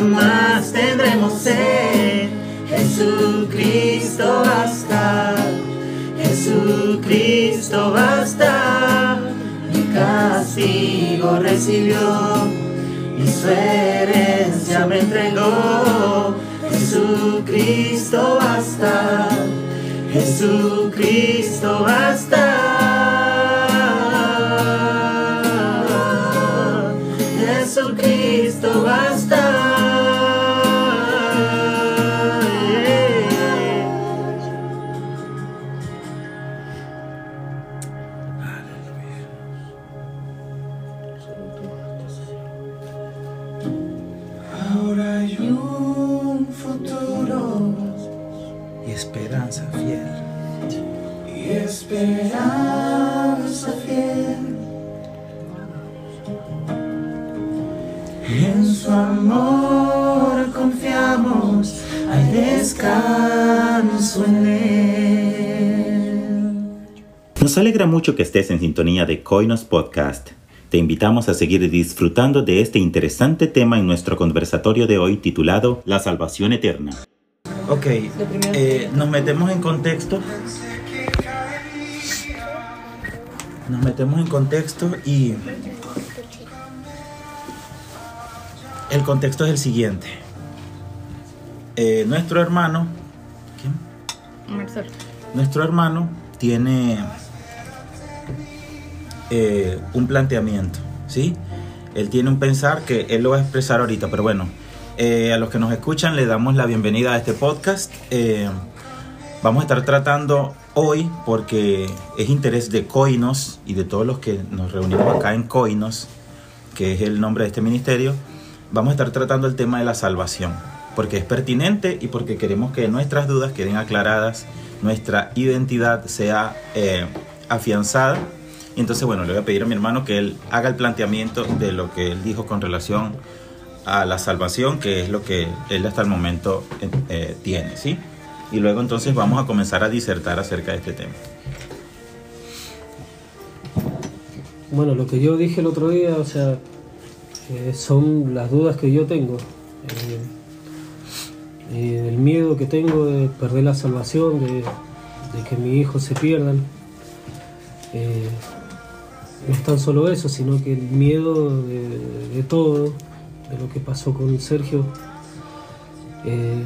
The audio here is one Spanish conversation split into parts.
jamás tendremos sed. Jesucristo basta, Jesucristo basta. Mi castigo recibió y su herencia me entregó. Jesucristo basta, Jesucristo basta. Nos alegra mucho que estés en sintonía de Coinos Podcast. Te invitamos a seguir disfrutando de este interesante tema en nuestro conversatorio de hoy titulado La salvación eterna. Ok, eh, nos metemos en contexto. Nos metemos en contexto y el contexto es el siguiente. Eh, nuestro hermano, ¿quién? Marcelo. Nuestro hermano tiene eh, un planteamiento, ¿sí? Él tiene un pensar que él lo va a expresar ahorita, pero bueno, eh, a los que nos escuchan le damos la bienvenida a este podcast. Eh, vamos a estar tratando hoy, porque es interés de Coinos y de todos los que nos reunimos acá en Coinos, que es el nombre de este ministerio, vamos a estar tratando el tema de la salvación, porque es pertinente y porque queremos que nuestras dudas queden aclaradas, nuestra identidad sea afianzada. Y entonces, bueno, le voy a pedir a mi hermano que él haga el planteamiento de lo que él dijo con relación a la salvación, que es lo que él hasta el momento eh, eh, tiene, ¿sí? Y luego entonces vamos a comenzar a disertar acerca de este tema. Bueno, lo que yo dije el otro día, o sea, eh, son las dudas que yo tengo. el miedo que tengo de perder la salvación, de, que mis hijos se pierdan. No es tan solo eso, sino que el miedo de, de todo, de lo que pasó con Sergio. eh,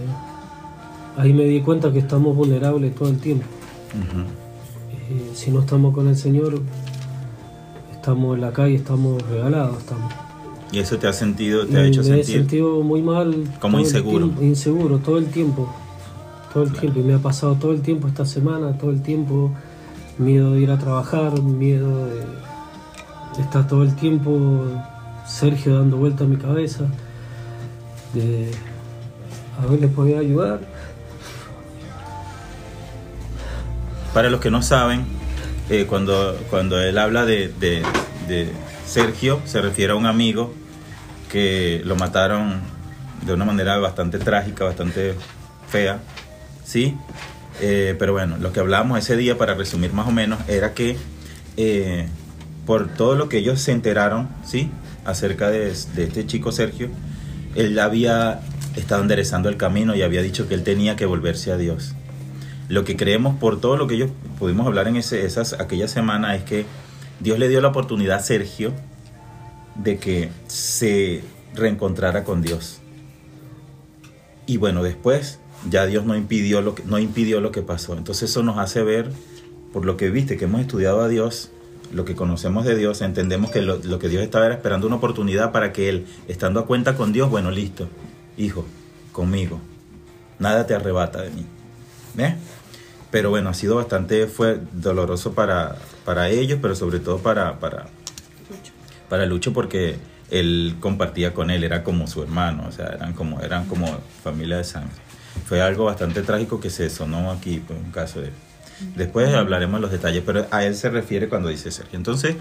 ahí me di cuenta que estamos vulnerables todo el tiempo. Eh, si no estamos con el Señor, estamos en la calle, estamos regalados. Estamos. Y eso te ha sentido, te ha hecho me he sentir sentido muy mal. como inseguro. tiempo, inseguro todo el tiempo. Todo el tiempo. Y me ha pasado todo el tiempo esta semana, todo el tiempo. Miedo de ir a trabajar, miedo de, estar todo el tiempo Sergio dando vuelta a mi cabeza. De a ver, les podía ayudar. Para los que no saben, eh, cuando, cuando él habla de Sergio, se refiere a un amigo que lo mataron de una manera bastante trágica, bastante fea, ¿sí? Eh, pero bueno, lo que hablábamos ese día, para resumir más o menos, era que eh, por todo lo que ellos se enteraron, ¿sí? Acerca de, este chico Sergio, él había estado enderezando el camino y había dicho que él tenía que volverse a Dios lo que creemos por todo lo que ellos pudimos hablar en ese, esas, aquella semana es que Dios le dio la oportunidad a Sergio de que se reencontrara con Dios. Y bueno, después ya Dios no impidió lo que, no impidió lo que pasó. Entonces eso nos hace ver, por lo que viste, que hemos estudiado a Dios, lo que conocemos de Dios, entendemos que lo, lo que Dios estaba era esperando una oportunidad para que Él, estando a cuenta con Dios, bueno, listo, hijo, conmigo, nada te arrebata de mí. ¿Ves? Pero bueno, ha sido bastante fue doloroso para, para ellos, pero sobre todo para, para, para Lucho porque él compartía con él, era como su hermano, o sea, eran como, eran como familia de sangre. Fue algo bastante trágico que se sonó aquí, pues, un caso de... Después hablaremos los detalles, pero a él se refiere cuando dice Sergio. Entonces,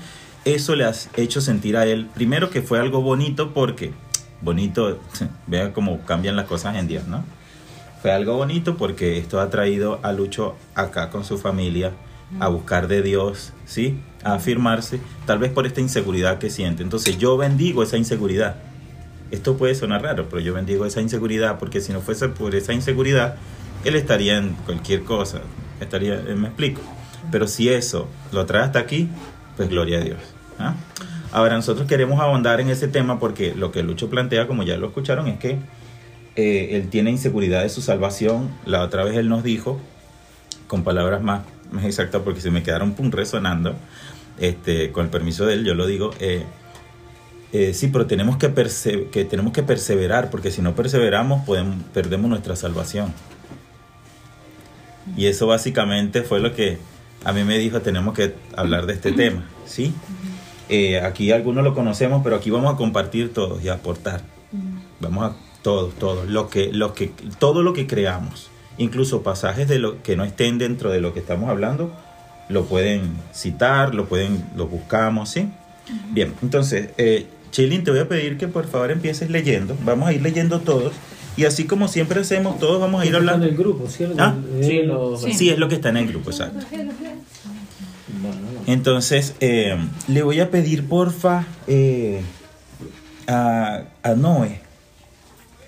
eso le ha hecho sentir a él, primero que fue algo bonito porque, bonito, vea cómo cambian las cosas en Dios, ¿no? Fue algo bonito porque esto ha traído a Lucho acá con su familia a buscar de Dios, ¿sí? A afirmarse, tal vez por esta inseguridad que siente. Entonces yo bendigo esa inseguridad. Esto puede sonar raro, pero yo bendigo esa inseguridad porque si no fuese por esa inseguridad, él estaría en cualquier cosa. Eh, me explico. Pero si eso lo trae hasta aquí, pues gloria a Dios. ¿ah? Ahora nosotros queremos ahondar en ese tema porque lo que Lucho plantea, como ya lo escucharon, es que eh, él tiene inseguridad de su salvación. La otra vez él nos dijo, con palabras más, más exactas, porque se me quedaron pum, resonando, este, con el permiso de él, yo lo digo. eh, sí, pero tenemos que, que tenemos que perseverar, porque si no perseveramos, podemos, perdemos nuestra salvación. Y eso básicamente fue lo que a mí me dijo, tenemos que hablar de este tema, ¿sí? Eh, aquí algunos lo conocemos, pero aquí vamos a compartir todos y a aportar. Vamos a todos, todos, lo que, lo que, todo lo que creamos, incluso pasajes de lo que no estén dentro de lo que estamos hablando, lo pueden citar, lo pueden, lo buscamos, ¿sí? Bien, entonces, eh, Chilin, te voy a pedir que por favor empieces leyendo. Vamos a ir leyendo todos. Y así como siempre hacemos, todos vamos a ir Está en hablando. el grupo, ¿cierto? ¿Ah? Sí, lo- Sí. es lo que está en el grupo, exacto. Entonces, eh, le voy a pedir, porfa, eh, a, a Noé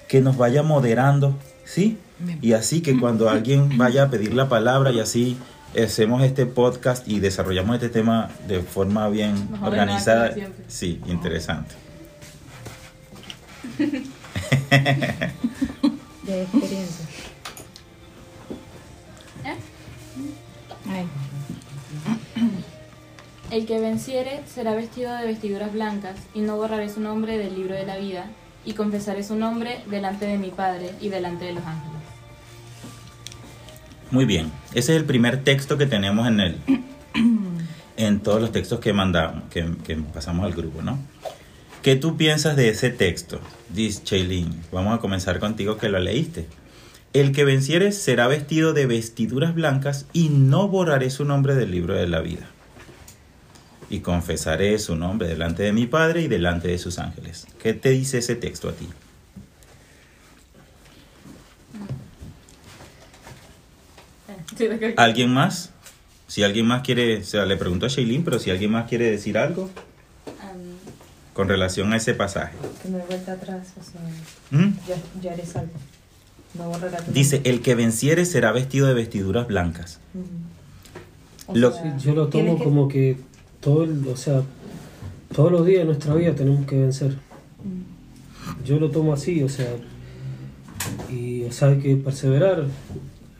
que nos vaya moderando, ¿sí? Y así que cuando alguien vaya a pedir la palabra y así hacemos este podcast y desarrollamos este tema de forma bien organizada. Sí, interesante. de experiencia. ¿Eh? Ay, El que venciere será vestido de vestiduras blancas, y no borraré su nombre del libro de la vida, y confesaré su nombre delante de mi Padre y delante de los ángeles. Muy bien, ese es el primer texto que tenemos en el en todos los textos que mandamos, que, que pasamos al grupo, ¿no? ¿Qué tú piensas de ese texto? Dice Chaylin, vamos a comenzar contigo que lo leíste. El que venciere será vestido de vestiduras blancas y no borraré su nombre del libro de la vida. Y confesaré su nombre delante de mi Padre y delante de sus ángeles. ¿Qué te dice ese texto a ti? ¿Alguien más? Si alguien más quiere, o sea, le pregunto a Shailene, pero si alguien más quiere decir algo con relación a ese pasaje. que no hay vuelta atrás, o sea, ¿Mm? ya, ya eres salvo. No borrará tu Dice, el que venciere será vestido de vestiduras blancas. O lo- sea, Yo lo tomo que- como que todo, el- o sea, todos los días de nuestra vida tenemos que vencer. Mm. Yo lo tomo así, o sea, y o sea, hay que perseverar,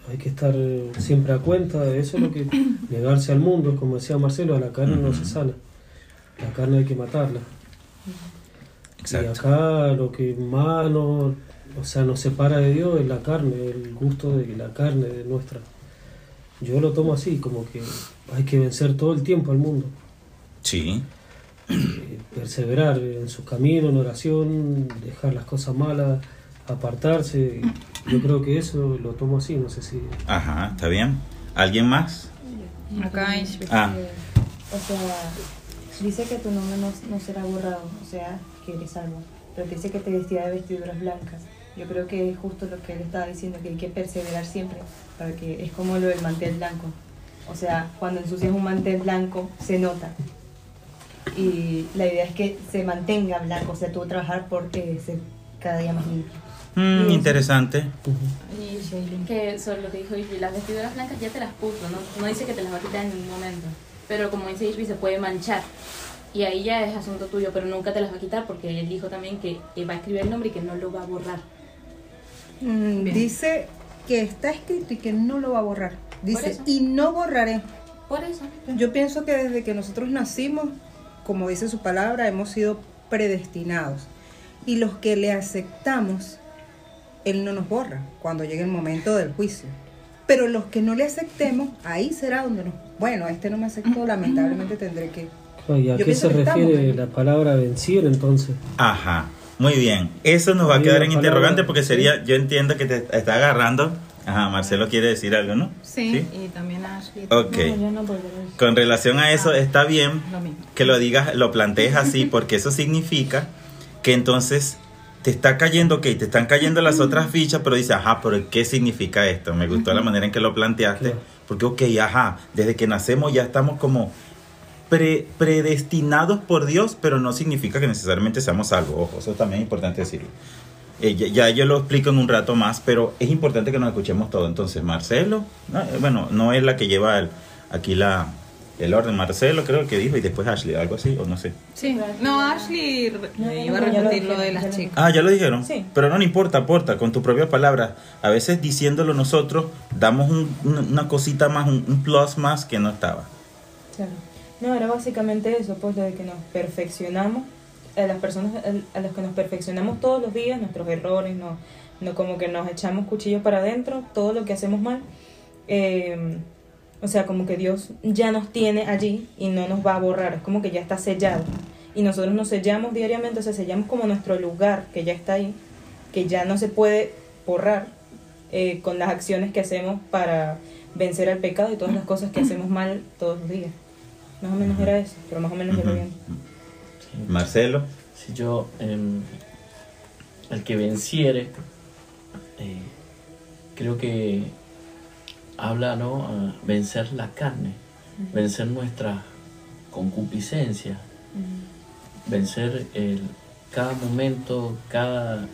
hay que estar siempre a cuenta de eso, es lo que negarse al mundo, como decía Marcelo, a la carne no se sana, la carne hay que matarla. Y acá lo que más nos, o sea, nos separa de Dios es la carne, el gusto de la carne de nuestra. Yo lo tomo así, como que hay que vencer todo el tiempo al mundo, Sí, eh, perseverar en su camino, en oración, dejar las cosas malas, apartarse. Yo creo que eso lo tomo así, no sé si... ajá, está bien. ¿Alguien más? Acá es Ah. O sea, dice que tu nombre no, no será borrado, o sea, que eres salvo. Pero dice que te vestía de vestiduras blancas. Yo creo que es justo lo que él estaba diciendo, que hay que perseverar siempre, para que es como lo del mantel blanco. O sea, cuando ensucias un mantel blanco, se nota. Y la idea es que se mantenga blanco, o sea, tú trabajar porque se cada día más limpio. Mm, interesante. que sobre lo que dijo las vestiduras blancas ya te las puso, ¿no? No dice que te las va a quitar en ningún momento. Pero como dice Ishvi, se puede manchar. Y ahí ya es asunto tuyo, pero nunca te las va a quitar porque él dijo también que va a escribir el nombre y que no lo va a borrar. Mm, dice que está escrito y que no lo va a borrar. Dice, y no borraré. Por eso. Yo pienso que desde que nosotros nacimos, como dice su palabra, hemos sido predestinados. Y los que le aceptamos, Él no nos borra cuando llegue el momento del juicio. Pero los que no le aceptemos, ahí será donde nos... Bueno, este no me aceptó, lamentablemente tendré que... ¿Y a Yo qué se refiere la palabra vencir entonces? Ajá, muy bien. Eso nos va a quedar en palabra, interrogante porque sí. sería, yo entiendo que te está agarrando. Ajá, Marcelo quiere decir algo, ¿no? Sí, y también Ashley. Ok. No, yo no volveré. Con relación a eso, está bien Lo que lo digas, lo plantees así, porque eso significa que entonces te está cayendo, ok, te están cayendo las otras fichas, pero dices, ajá, pero ¿qué significa esto? Me gustó la manera en que lo planteaste, Claro. Porque, ok, ajá, desde que nacemos ya estamos como pre- predestinados por Dios, pero no significa que necesariamente seamos salvos. Ojo, eso también es importante decirlo. Eh, ya, yo lo explico en un rato más, pero es importante que nos escuchemos todo. Entonces, Marcelo, eh, bueno, no es la que lleva el- aquí la, el orden. Marcelo creo que dijo y después Ashley, algo así, o no sé. Sí, no, Ashley No, iba a lo repetir lo de las chicas. Ah, ya lo dijeron. Sí. Pero no, no importa, aporta con tus propias palabras. A veces diciéndolo nosotros, damos un- una, cosita más, un, un plus más que no estaba. Claro. No, era básicamente eso, pues, lo de que nos perfeccionamos, a las personas a las que nos perfeccionamos todos los días, nuestros errores, no, no como que nos echamos cuchillos para adentro, todo lo que hacemos mal. eh, o sea, como que Dios ya nos tiene allí y no nos va a borrar, es como que ya está sellado. Y nosotros nos sellamos diariamente, o sea, sellamos como nuestro lugar que ya está ahí, que ya no se puede borrar eh, con las acciones que hacemos para vencer al pecado y todas las cosas que hacemos mal todos los días. Más o menos era eso, pero más o menos Ujú. bien. Marcelo. Si yo, em, el que venciere, eh, creo que habla, ¿no? A vencer la carne, vencer nuestra concupiscencia, vencer el, cada momento, cada,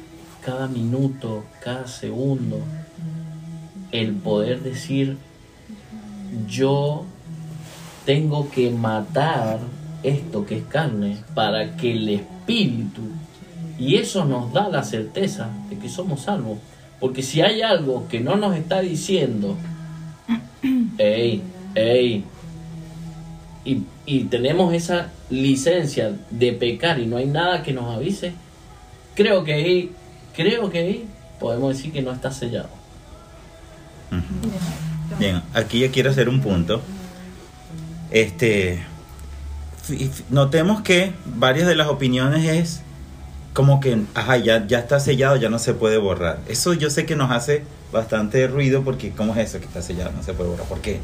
cada minuto, cada segundo, el poder decir, yo tengo que matar esto que es carne para que el espíritu y eso nos da la certeza de que somos salvos. Porque si hay algo que no nos está diciendo ey, ey. Y, y tenemos esa licencia de pecar y no hay nada que nos avise. Creo que ahí creo que ahí podemos decir que no está sellado. Bien, aquí yo quiero hacer un punto. Este, notemos que varias de las opiniones es como que, ajá, ya, ya está sellado, ya no se puede borrar. Eso yo sé que nos hace bastante ruido porque, ¿cómo es eso que está sellado? No se puede borrar. ¿Por qué?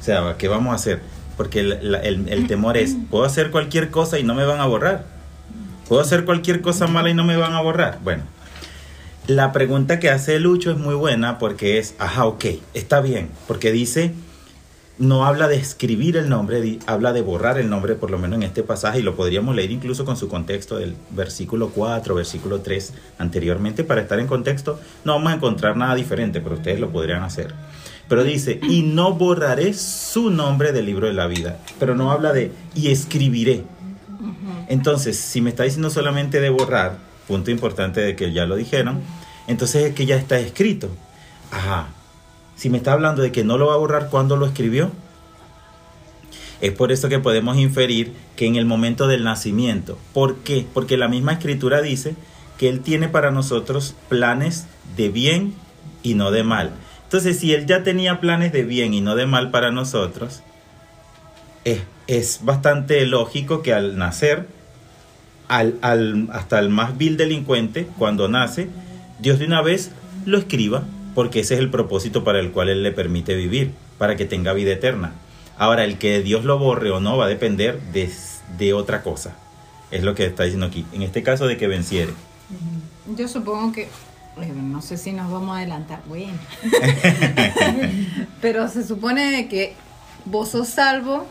O sea, ¿qué vamos a hacer? Porque el, la- el- el temor es, puedo hacer cualquier cosa y no me van a borrar. Puedo hacer cualquier cosa mala y no me van a borrar. Bueno, la pregunta que hace Lucho es muy buena porque es, ajá, ok, está bien, porque dice, no habla de escribir el nombre, habla de borrar el nombre, por lo menos en este pasaje, y lo podríamos leer incluso con su contexto del versículo 4, versículo 3 anteriormente, para estar en contexto, no vamos a encontrar nada diferente, pero ustedes lo podrían hacer. Pero dice, y no borraré su nombre del libro de la vida, pero no habla de, y escribiré. Entonces, si me está diciendo solamente de borrar, punto importante de que ya lo dijeron, entonces es que ya está escrito. Ajá. Si me está hablando de que no lo va a borrar cuando lo escribió, es por eso que podemos inferir que en el momento del nacimiento. ¿Por qué? Porque la misma escritura dice que Él tiene para nosotros planes de bien y no de mal. Entonces, si Él ya tenía planes de bien y no de mal para nosotros, es, es bastante lógico que al nacer, al, al- hasta el más vil delincuente, cuando nace, Dios de una vez lo escriba, porque ese es el propósito para el cual Él le permite vivir, para que tenga vida eterna. Ahora, el que Dios lo borre o no va a depender de, de otra cosa. Es lo que está diciendo aquí. En este caso de que venciere. Yo supongo que, no sé si nos vamos a adelantar, bueno. Pero se supone que vos sos salvo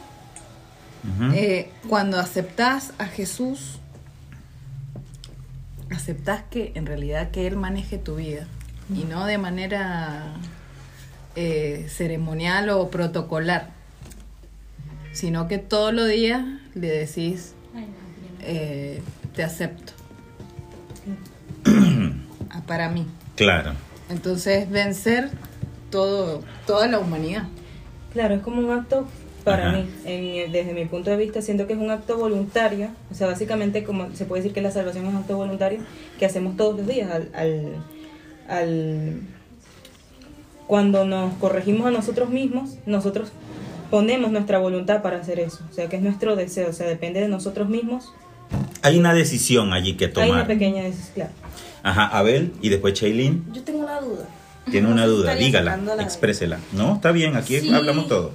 eh, cuando aceptás a Jesús, aceptás que en realidad que Él maneje tu vida y no de manera eh, ceremonial o protocolar, sino que todos los días le decís, eh, te acepto. Ah, Para mí. Claro. Entonces, vencer todo, toda la humanidad. Claro, es como un acto para Ajá. mí, en- desde mi punto de vista, siento que es un acto voluntario, o sea, básicamente como se puede decir que la salvación es un acto voluntario que hacemos todos los días al, al, al- cuando nos corregimos a nosotros mismos, nosotros ponemos nuestra voluntad para hacer eso, o sea, que es nuestro deseo, o sea, depende de nosotros mismos. Hay una decisión allí que Hay una tomar. pequeña decisión, claro. Ajá, Abel y después Chaylin Yo tengo una duda. tiene una duda. Dígala, exprésela. No, está bien, aquí Sí. hablamos todo.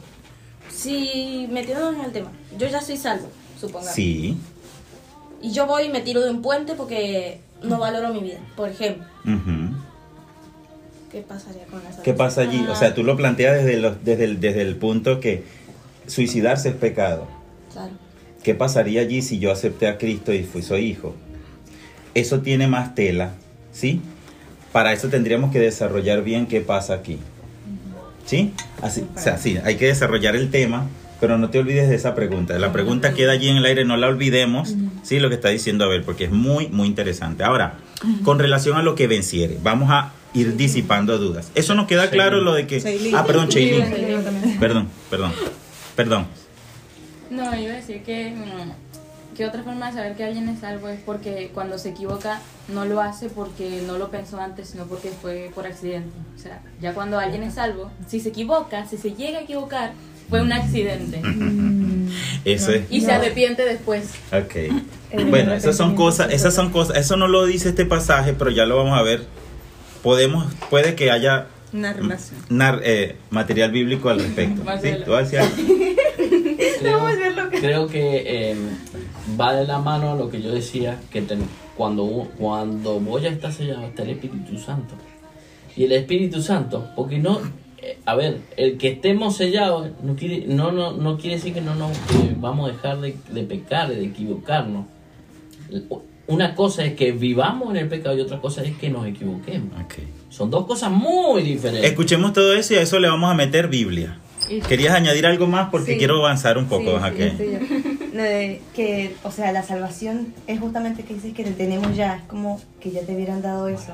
Si metiéndonos en el tema, yo ya soy salvo, supongamos. Sí. Y yo voy y me tiro de un puente porque no valoro mi vida, por ejemplo. Ujú. ¿Qué pasaría con esa ¿Qué pasa allí? O sea, tú lo planteas desde, los- desde, el, desde el punto que suicidarse es pecado. Claro. ¿Qué pasaría allí si yo acepté a Cristo y fui soy hijo? Eso tiene más tela, ¿sí? Para eso tendríamos que desarrollar bien qué pasa aquí. ¿Sí? Así, o sea, sí, hay que desarrollar el tema, pero no te olvides de esa pregunta. La pregunta queda allí en el aire, no la olvidemos, ¿sí? Lo que está diciendo Abel, porque es muy, muy interesante. Ahora, con relación a lo que venciere, vamos a ir disipando dudas. Eso nos queda claro lo de que... Ah, perdón. Sheilin. Perdón, perdón, perdón. No, iba a decir que, mm, que otra forma de saber que alguien es salvo es porque cuando se equivoca no lo hace porque no lo pensó antes, sino porque fue por accidente. O sea, ya cuando alguien es salvo, si se equivoca, si se llega a equivocar, fue un accidente. Eso es... Y se arrepiente después. Ok. Bueno, esas son cosas, esas son cosas, eso no lo dice este pasaje, pero ya lo vamos a ver. Podemos, puede que haya Una relación. nar- eh, material bíblico al respecto. ¿Sí? ¿Tú vas a decir algo? Creo, creo que eh, va de la mano a lo que yo decía, que ten- cuando, cuando voy a estar sellado está el Espíritu Santo. Y el Espíritu Santo, porque no, eh, a ver, el que estemos sellados no quiere, no, no, no quiere decir que no nos vamos a dejar de, de pecar, de equivocarnos. Una cosa es que vivamos en el pecado y otra cosa es que nos equivoquemos. Son dos cosas muy diferentes. Escuchemos todo eso y a eso le vamos a meter Biblia. ¿Querías añadir algo más? Porque Sí. quiero avanzar un poco. Sí, que- o sea, la salvación es justamente que dices que te tenemos ya, es como que ya te hubieran dado eso.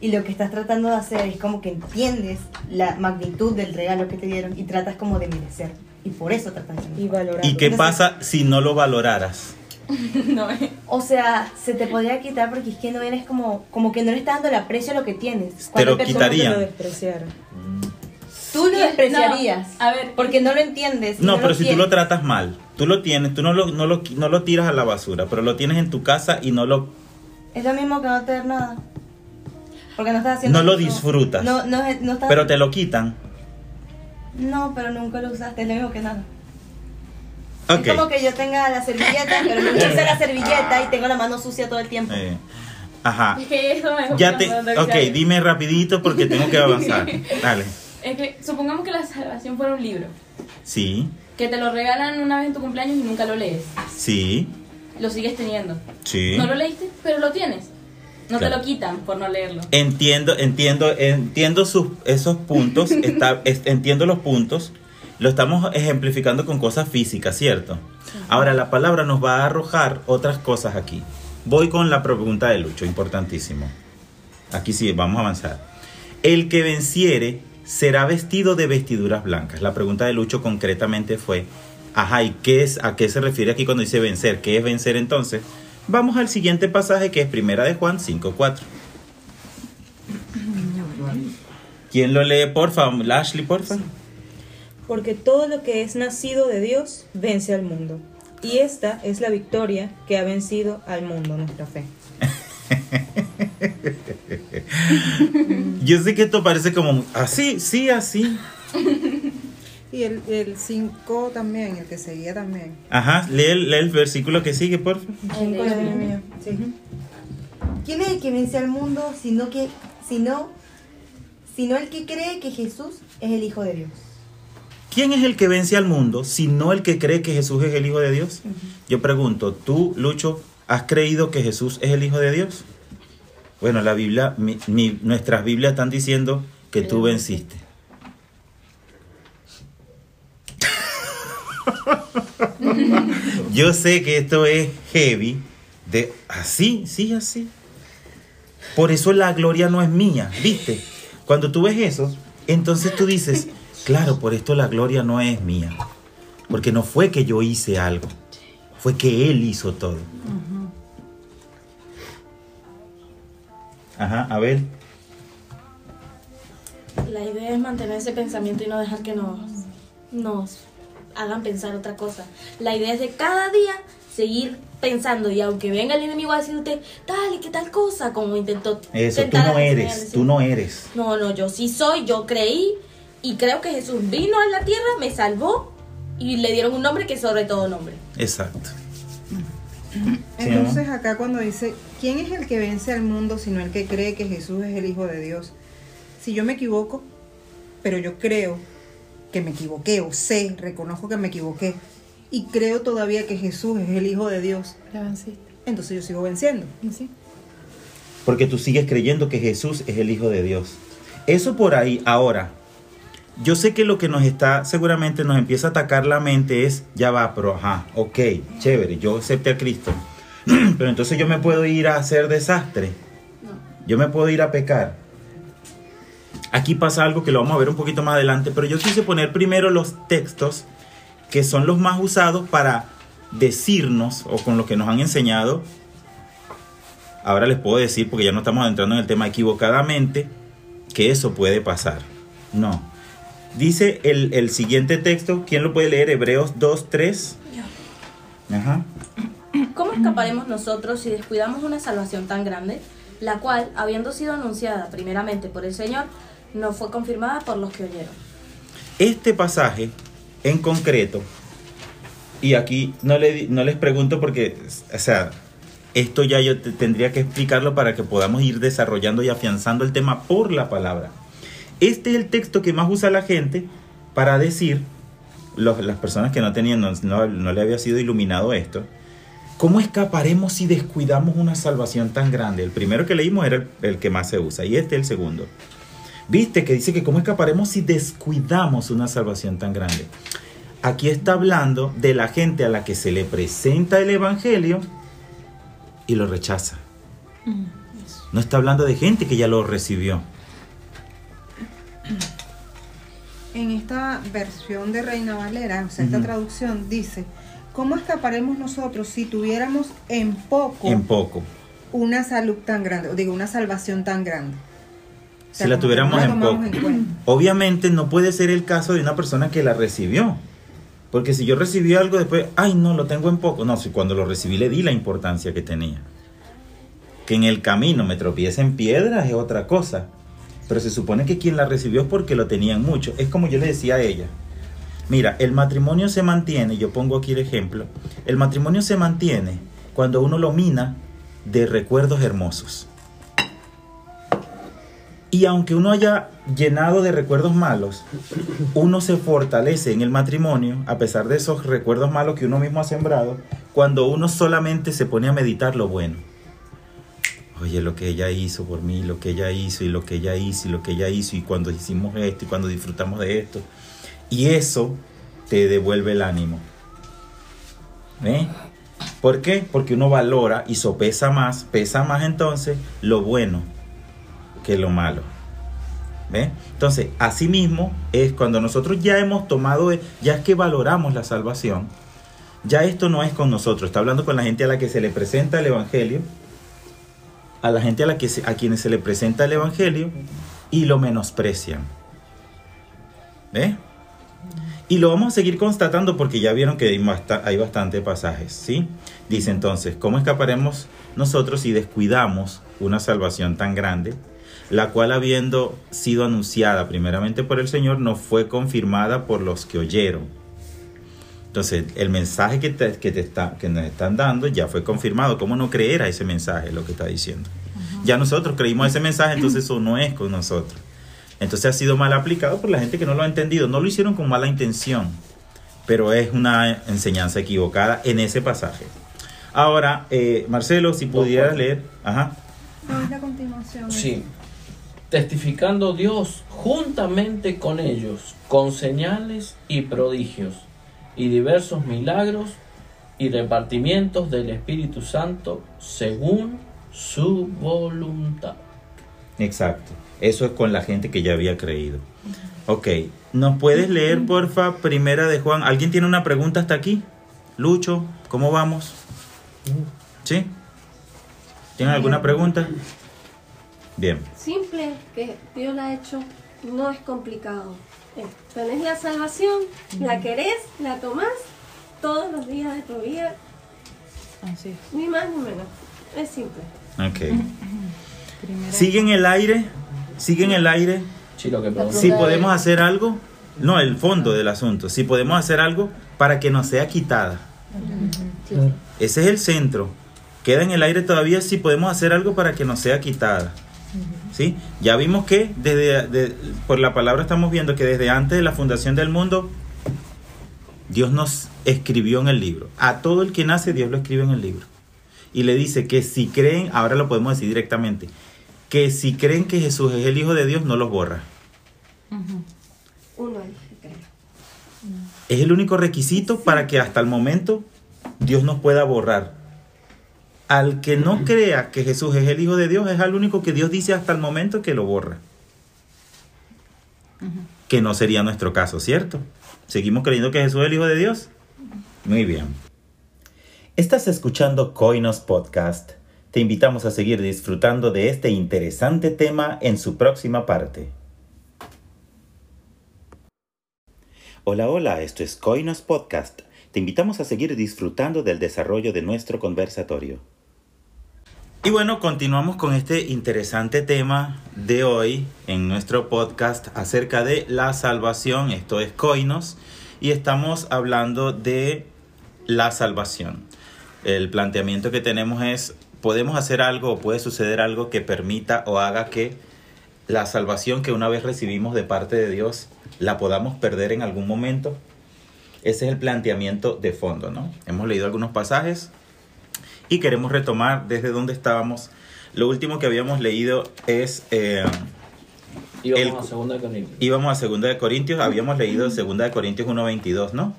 Y lo que estás tratando de hacer es como que entiendes la magnitud del regalo que te dieron y tratas como de merecer. Y por eso tratas de Y valorar. ¿Y qué pasa si no lo valoraras? No, eh. O sea, se te podría quitar porque es que no eres como, como que no le estás dando el aprecio a lo que tienes. Te Cuando lo quitarían. lo despreciaron. Tú lo despreciarías. no, a ver, porque no lo entiendes. No, pero si tú lo tratas mal, tú lo tienes, tú no lo, no, lo, no lo tiras a la basura, pero lo tienes en tu casa y no lo... Es lo mismo que no tener nada. Porque no estás haciendo. No lo disfrutas. No, no, no estás. Pero te lo quitan. No, pero nunca lo usaste, es lo mismo que nada. Ok. Es como que yo tenga la servilleta, pero nunca usé la servilleta y tengo la mano sucia todo el tiempo. Eh, ajá. Es que eso me Ya te... Ok, dime rapidito porque tengo que avanzar. Dale. Es que supongamos que la salvación fuera un libro, Sí, que te lo regalan una vez en tu cumpleaños y nunca lo lees. sí, Lo sigues teniendo. sí. No lo leíste, pero lo tienes. No Claro. te lo quitan por no leerlo. Entiendo, entiendo, entiendo sus, esos puntos, está, es- entiendo los puntos, lo estamos ejemplificando con cosas físicas, ¿cierto? Ahora la palabra nos va a arrojar otras cosas aquí. Voy con la pregunta de Lucho, importantísimo. Aquí sí, vamos a avanzar. El que venciere será vestido de vestiduras blancas. La pregunta de Lucho concretamente fue, ajá, ¿y qué es, a qué se refiere aquí cuando dice vencer? ¿Qué es vencer entonces? Vamos al siguiente pasaje que es Primera de Juan 5.4. ¿Quién lo lee, porfa? Ashley, porfa. Porque todo lo que es nacido de Dios vence al mundo. Y esta es la victoria que ha vencido al mundo, nuestra fe. Yo sé que esto parece como así, sí, así. Y el 5 también, el que seguía también. Ajá, lee el, lee el versículo que sigue, porfa. Ay, Dios mío. ¿Quién es el que vence al mundo sino que sino sino el que cree que Jesús es el hijo de Dios? ¿Quién es el que vence al mundo si no el que cree que Jesús es el Hijo de Dios? Yo pregunto, ¿tú, Lucho, has creído que Jesús es el Hijo de Dios? Bueno, la Biblia, mi- mi- nuestras Biblias están diciendo que tú venciste. Yo sé que esto es heavy, de así, sí, así. Por eso la gloria no es mía, ¿viste? Cuando tú ves eso, entonces tú dices, claro, por esto la gloria no es mía. Porque no fue que yo hice algo, fue que Él hizo todo. Ajá, a ver. La idea es mantener ese pensamiento y no dejar que nos, nos hagan pensar otra cosa. La idea es de cada día seguir pensando y aunque venga el enemigo a decirte tal y que tal cosa, como intentó Eso, tú no eres, tú no eres. No, no, yo sí soy, yo creí y creo que Jesús vino a la tierra, me salvó y le dieron un nombre que es sobre todo nombre. Exacto. Entonces acá cuando dice, ¿quién es el que vence al mundo sino el que cree que Jesús es el Hijo de Dios? Si yo me equivoco, pero yo creo que me equivoqué o sé, reconozco que me equivoqué, y creo todavía que Jesús es el Hijo de Dios, entonces yo sigo venciendo. Sí. Porque tú sigues creyendo que Jesús es el Hijo de Dios. Eso por ahí. Ahora, yo sé que lo que nos está, seguramente nos empieza a atacar la mente es, ya va, pero ajá, ok, chévere, yo acepté a Cristo. pero entonces yo me puedo ir a hacer desastre. Yo me puedo ir a pecar. Aquí pasa algo que lo vamos a ver un poquito más adelante, pero yo quise poner primero los textos que son los más usados para decirnos o con lo que nos han enseñado ahora les puedo decir, porque ya no estamos entrando en el tema equivocadamente, que eso puede pasar. No. Dice el, el siguiente texto, ¿quién lo puede leer? Hebreos 2, 3. Ajá. ¿Cómo escaparemos nosotros si descuidamos una salvación tan grande, la cual, habiendo sido anunciada primeramente por el Señor, no fue confirmada por los que oyeron? Este pasaje en concreto, y aquí no, le, no les pregunto porque, o sea, esto ya yo te- tendría que explicarlo para que podamos ir desarrollando y afianzando el tema por la palabra. Este es el texto que más usa la gente para decir, los- las personas que no tenían, no, no- no le había sido iluminado esto, ¿cómo escaparemos si descuidamos una salvación tan grande? El primero que leímos era el, el que más se usa y este es el segundo. ¿Viste que dice que cómo escaparemos si descuidamos una salvación tan grande? Aquí está hablando de la gente a la que se le presenta el Evangelio y lo rechaza. No está hablando de gente que ya lo recibió. En esta versión de Reina Valera, o sea, esta Ujú. traducción dice, ¿cómo escaparemos nosotros si tuviéramos en poco En poco. una salud tan grande, o digo, una salvación tan grande? O sea, Si la tuviéramos la en poco. en. Obviamente no puede ser el caso de una persona que la recibió. Porque si yo recibí algo después, ay no, lo tengo en poco. No, si cuando lo recibí le di la importancia que tenía. Que en el camino me tropiece en piedras es otra cosa. Pero se supone que quien la recibió es porque lo tenían mucho. Es como yo le decía a ella. Mira, el matrimonio se mantiene, yo pongo aquí el ejemplo, el matrimonio se mantiene cuando uno lo mina de recuerdos hermosos. Y aunque uno haya llenado de recuerdos malos, uno se fortalece en el matrimonio, a pesar de esos recuerdos malos que uno mismo ha sembrado, cuando uno solamente se pone a meditar lo bueno. Oye, lo que ella hizo por mí, lo que ella hizo y lo que ella hizo y lo que ella hizo y cuando hicimos esto y cuando disfrutamos de esto. Y eso te devuelve el ánimo. ¿Ve? ¿Por qué? Porque uno valora y sopesa más, pesa más entonces lo bueno que lo malo. ¿Ve? Entonces, asimismo, es cuando nosotros ya hemos tomado, ya es que valoramos la salvación, ya esto no es con nosotros, está hablando con la gente a la que se le presenta el Evangelio, a la gente a, la que se- a quienes se le presenta el Evangelio y lo menosprecian. ¿Ve? Y lo vamos a seguir constatando porque ya vieron que hay, basta- hay bastantes pasajes, ¿sí? Dice entonces, ¿cómo escaparemos nosotros si descuidamos una salvación tan grande, la cual habiendo sido anunciada primeramente por el Señor, no fue confirmada por los que oyeron? Entonces, el mensaje que, te- que, te está, que nos están dando ya fue confirmado. ¿Cómo no creer a ese mensaje, lo que está diciendo? Ya nosotros creímos ese mensaje, entonces eso no es con nosotros. Entonces ha sido mal aplicado por la gente que no lo ha entendido. No lo hicieron con mala intención, pero es una enseñanza equivocada en ese pasaje. Ahora, eh, Marcelo, si pudieras leer. Ajá. No, es la continuación. Sí. Testificando Dios juntamente con ellos, con señales y prodigios, y diversos milagros y repartimientos del Espíritu Santo según su voluntad. Exacto. Eso es con la gente que ya había creído. Ok. ¿Nos puedes leer, porfa, primera de Juan? ¿Alguien tiene una pregunta hasta aquí? Lucho, ¿cómo vamos? ¿Sí? ¿Tienen alguna pregunta? Bien. Simple, que Dios la ha hecho, no es complicado. Eh, Tenés la salvación, la querés, la tomás todos los días de tu vida, Así es. ni más ni menos. Es simple. Ok. ¿Sigue en el aire? ¿Sigue en el aire? Sí, lo que pregunto. Si podemos hacer algo, no, el fondo del asunto, si podemos hacer algo para que no sea quitada. Ese es el centro. Queda en el aire todavía si podemos hacer algo para que no sea quitada. ¿Sí? Ya vimos que desde de- por la palabra estamos viendo que desde antes de la fundación del mundo Dios nos escribió en el libro. A todo el que nace, Dios lo escribe en el libro. Y le dice que si creen, ahora lo podemos decir directamente, que si creen que Jesús es el Hijo de Dios, no los borra. Es el único requisito para que hasta el momento Dios nos pueda borrar. Al que no crea que Jesús es el Hijo de Dios, es al único que Dios dice hasta el momento que lo borra. Que no sería nuestro caso, ¿cierto? ¿Seguimos creyendo que Jesús es el Hijo de Dios? Muy bien. Estás escuchando Coinos Podcast. Te invitamos a seguir disfrutando de este interesante tema en su próxima parte. Hola, hola, esto es Coinos Podcast. Te invitamos a seguir disfrutando del desarrollo de nuestro conversatorio. Y bueno, continuamos con este interesante tema de hoy en nuestro podcast acerca de la salvación. Esto es Coinos y estamos hablando de la salvación. El planteamiento que tenemos es, ¿podemos hacer algo o puede suceder algo que permita o haga que la salvación que una vez recibimos de parte de Dios la podamos perder en algún momento? Ese es el planteamiento de fondo, ¿no? Hemos leído algunos pasajes y queremos retomar desde donde estábamos. Lo último que habíamos leído es... eh, Íbamos El- a segunda de Corintios. íbamos a Segunda de Corintios, habíamos leído Segunda de Corintios 1.22, ¿no?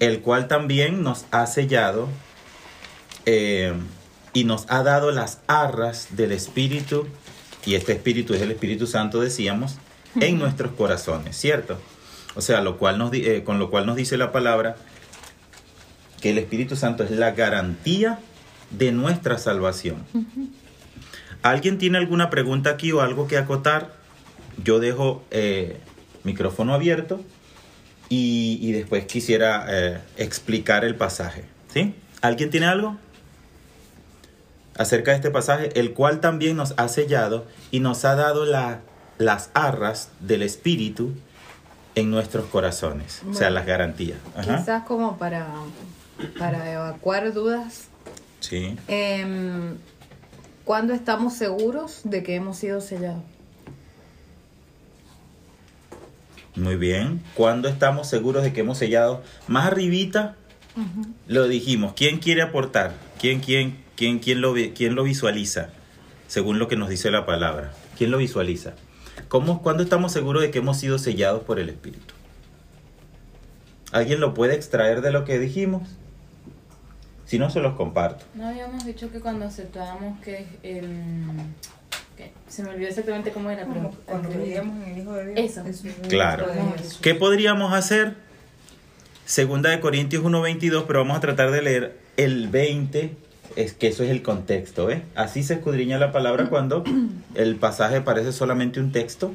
El cual también nos ha sellado eh, y nos ha dado las arras del Espíritu, y este Espíritu es el Espíritu Santo, decíamos, en nuestros corazones, ¿cierto? O sea, lo cual nos, di- eh, con lo cual nos dice la palabra que el Espíritu Santo es la garantía de nuestra salvación. ¿Alguien tiene alguna pregunta aquí o algo que acotar? Yo dejo eh, micrófono abierto y, y después quisiera eh, explicar el pasaje. ¿Sí? ¿Alguien tiene algo? Acerca de este pasaje, el cual también nos ha sellado y nos ha dado la- las arras del Espíritu en nuestros corazones. O sea, Bueno. las garantías. Ajá. Quizás como para, para evacuar dudas. Sí. Em, ¿Cuándo estamos seguros de que hemos sido sellados? Muy bien. Cuando estamos seguros de que hemos sellado más arribita, lo dijimos. ¿Quién quiere aportar? ¿Quién, quién, quién, quién, lo, quién lo visualiza? Según lo que nos dice la palabra. ¿Quién lo visualiza? ¿Cómo, ¿Cuándo estamos seguros de que hemos sido sellados por el Espíritu? ¿Alguien lo puede extraer de lo que dijimos? Si no, se los comparto. No habíamos dicho que cuando aceptábamos que el... que se me olvidó exactamente cómo era, pero... Cuando creíamos en el Hijo de Dios. Eso. Claro. ¿Qué podríamos hacer? Segunda de Corintios 1.22, pero vamos a tratar de leer el 20, es que eso es el contexto, ¿eh? Así se escudriña la palabra cuando el pasaje parece solamente un texto.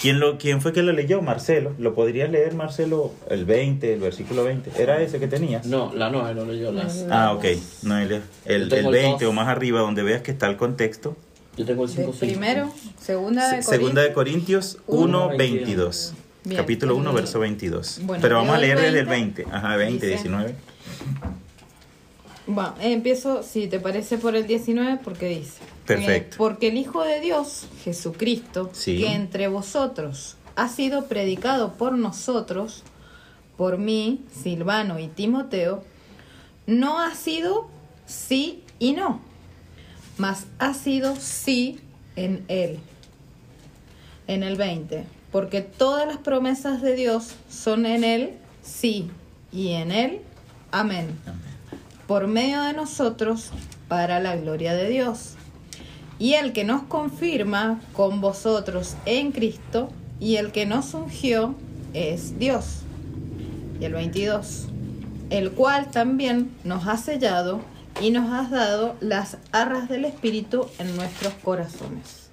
¿Quién, lo, ¿Quién fue que lo leyó? Marcelo. ¿Lo podrías leer, Marcelo? El 20, el versículo 20. ¿Era ese que tenías? No, la no, no leyó las. Ah, ok. No, el, el, el tengo el 20 dos. o más arriba, donde veas que está el contexto. Yo tengo el De 5 primero, segunda de Se- Segunda de Corintios. Corintios 1, 1, 22. Bien. Capítulo 1, El- verso 22. Bueno, Pero vamos a leer el desde el 20. 20. Ajá, 20, Dice- 19. Bueno, empiezo, si te parece, por el 19, porque dice. Perfecto. eh, porque el Hijo de Dios, Jesucristo, Sí. que entre vosotros ha sido predicado por nosotros, por mí, Silvano y Timoteo, no ha sido sí y no, mas ha sido sí en él. En el 20. Porque todas las promesas de Dios son en él sí y en él amén por medio de nosotros para la gloria de Dios. Y el que nos confirma con vosotros en Cristo y el que nos ungió es Dios. Y el 22, el cual también nos ha sellado y nos ha dado las arras del Espíritu en nuestros corazones.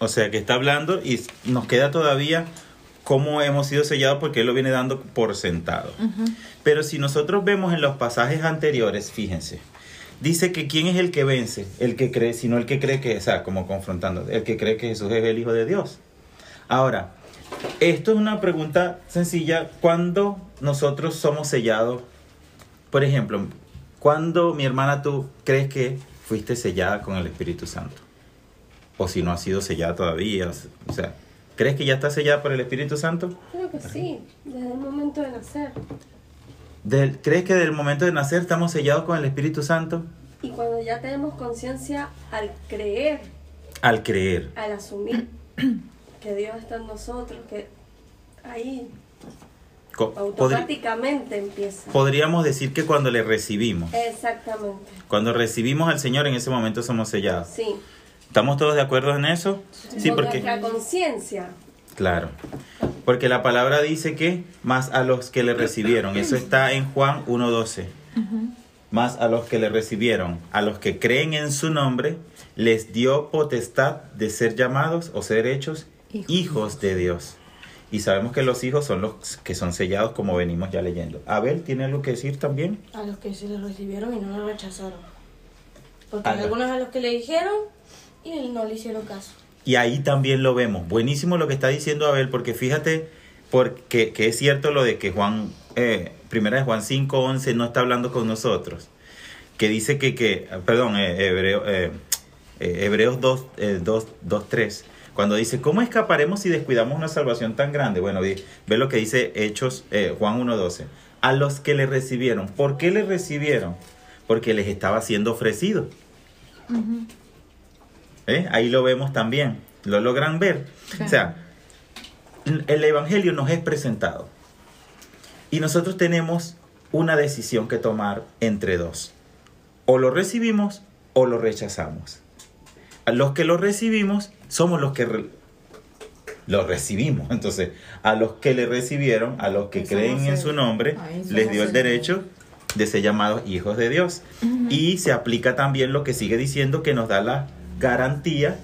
O sea que está hablando y nos queda todavía cómo hemos sido sellados porque él lo viene dando por sentado. Pero si nosotros vemos en los pasajes anteriores, fíjense, dice que quién es el que vence, el que cree, sino el que cree que, o sea, como confrontando, el que cree que Jesús es el Hijo de Dios. Ahora, esto es una pregunta sencilla. ¿Cuándo nosotros somos sellados? Por ejemplo, ¿cuándo, mi hermana, tú crees que fuiste sellada con el Espíritu Santo? O si no has sido sellada todavía. O sea, ¿crees que ya está sellada por el Espíritu Santo? Creo que sí, desde el momento de nacer. Del- ¿Crees que del momento de nacer estamos sellados con el Espíritu Santo? Y cuando ya tenemos conciencia al creer, Al creer. al asumir que Dios está en nosotros, que ahí Co- podri- automáticamente empieza. podríamos decir que cuando le recibimos, Exactamente, cuando recibimos al Señor, en ese momento somos sellados. sí. ¿Estamos todos de acuerdo en eso? Sí, Con porque... nuestra conciencia. Claro. Porque la palabra dice que más a los que le recibieron. Eso está en Juan 1.12. Más a los que le recibieron, a los que creen en su nombre, les dio potestad de ser llamados o ser hechos Hijos. hijos de Dios. Y sabemos que los hijos son los que son sellados como venimos ya leyendo. Abel, ¿tiene algo que decir también? A los que se lo recibieron y no lo rechazaron. Porque A la- algunos a los que le dijeron y no le hicieron caso. Y ahí también lo vemos. Buenísimo lo que está diciendo Abel, porque fíjate, porque que es cierto lo de que Juan, eh, primera de Juan 5, 11 no está hablando con nosotros. Que dice que, que perdón, eh, Hebreo, eh, eh, Hebreos 2, eh, 2, 2, 3, cuando dice, ¿cómo escaparemos si descuidamos una salvación tan grande? Bueno, ve, ve lo que dice Hechos, Juan 1, 12. A los que le recibieron. ¿Por qué le recibieron? Porque les estaba siendo ofrecido. ¿Eh? Ahí lo vemos también. ¿Lo logran ver? O sea, el Evangelio nos es presentado. Y nosotros tenemos una decisión que tomar entre dos. O lo recibimos o lo rechazamos. A los que lo recibimos somos los que re- lo recibimos. Entonces, a los que le recibieron, a los que creen en su nombre, les dio el el- derecho de ser llamados hijos de Dios. Y se aplica también lo que sigue diciendo que nos da la garantía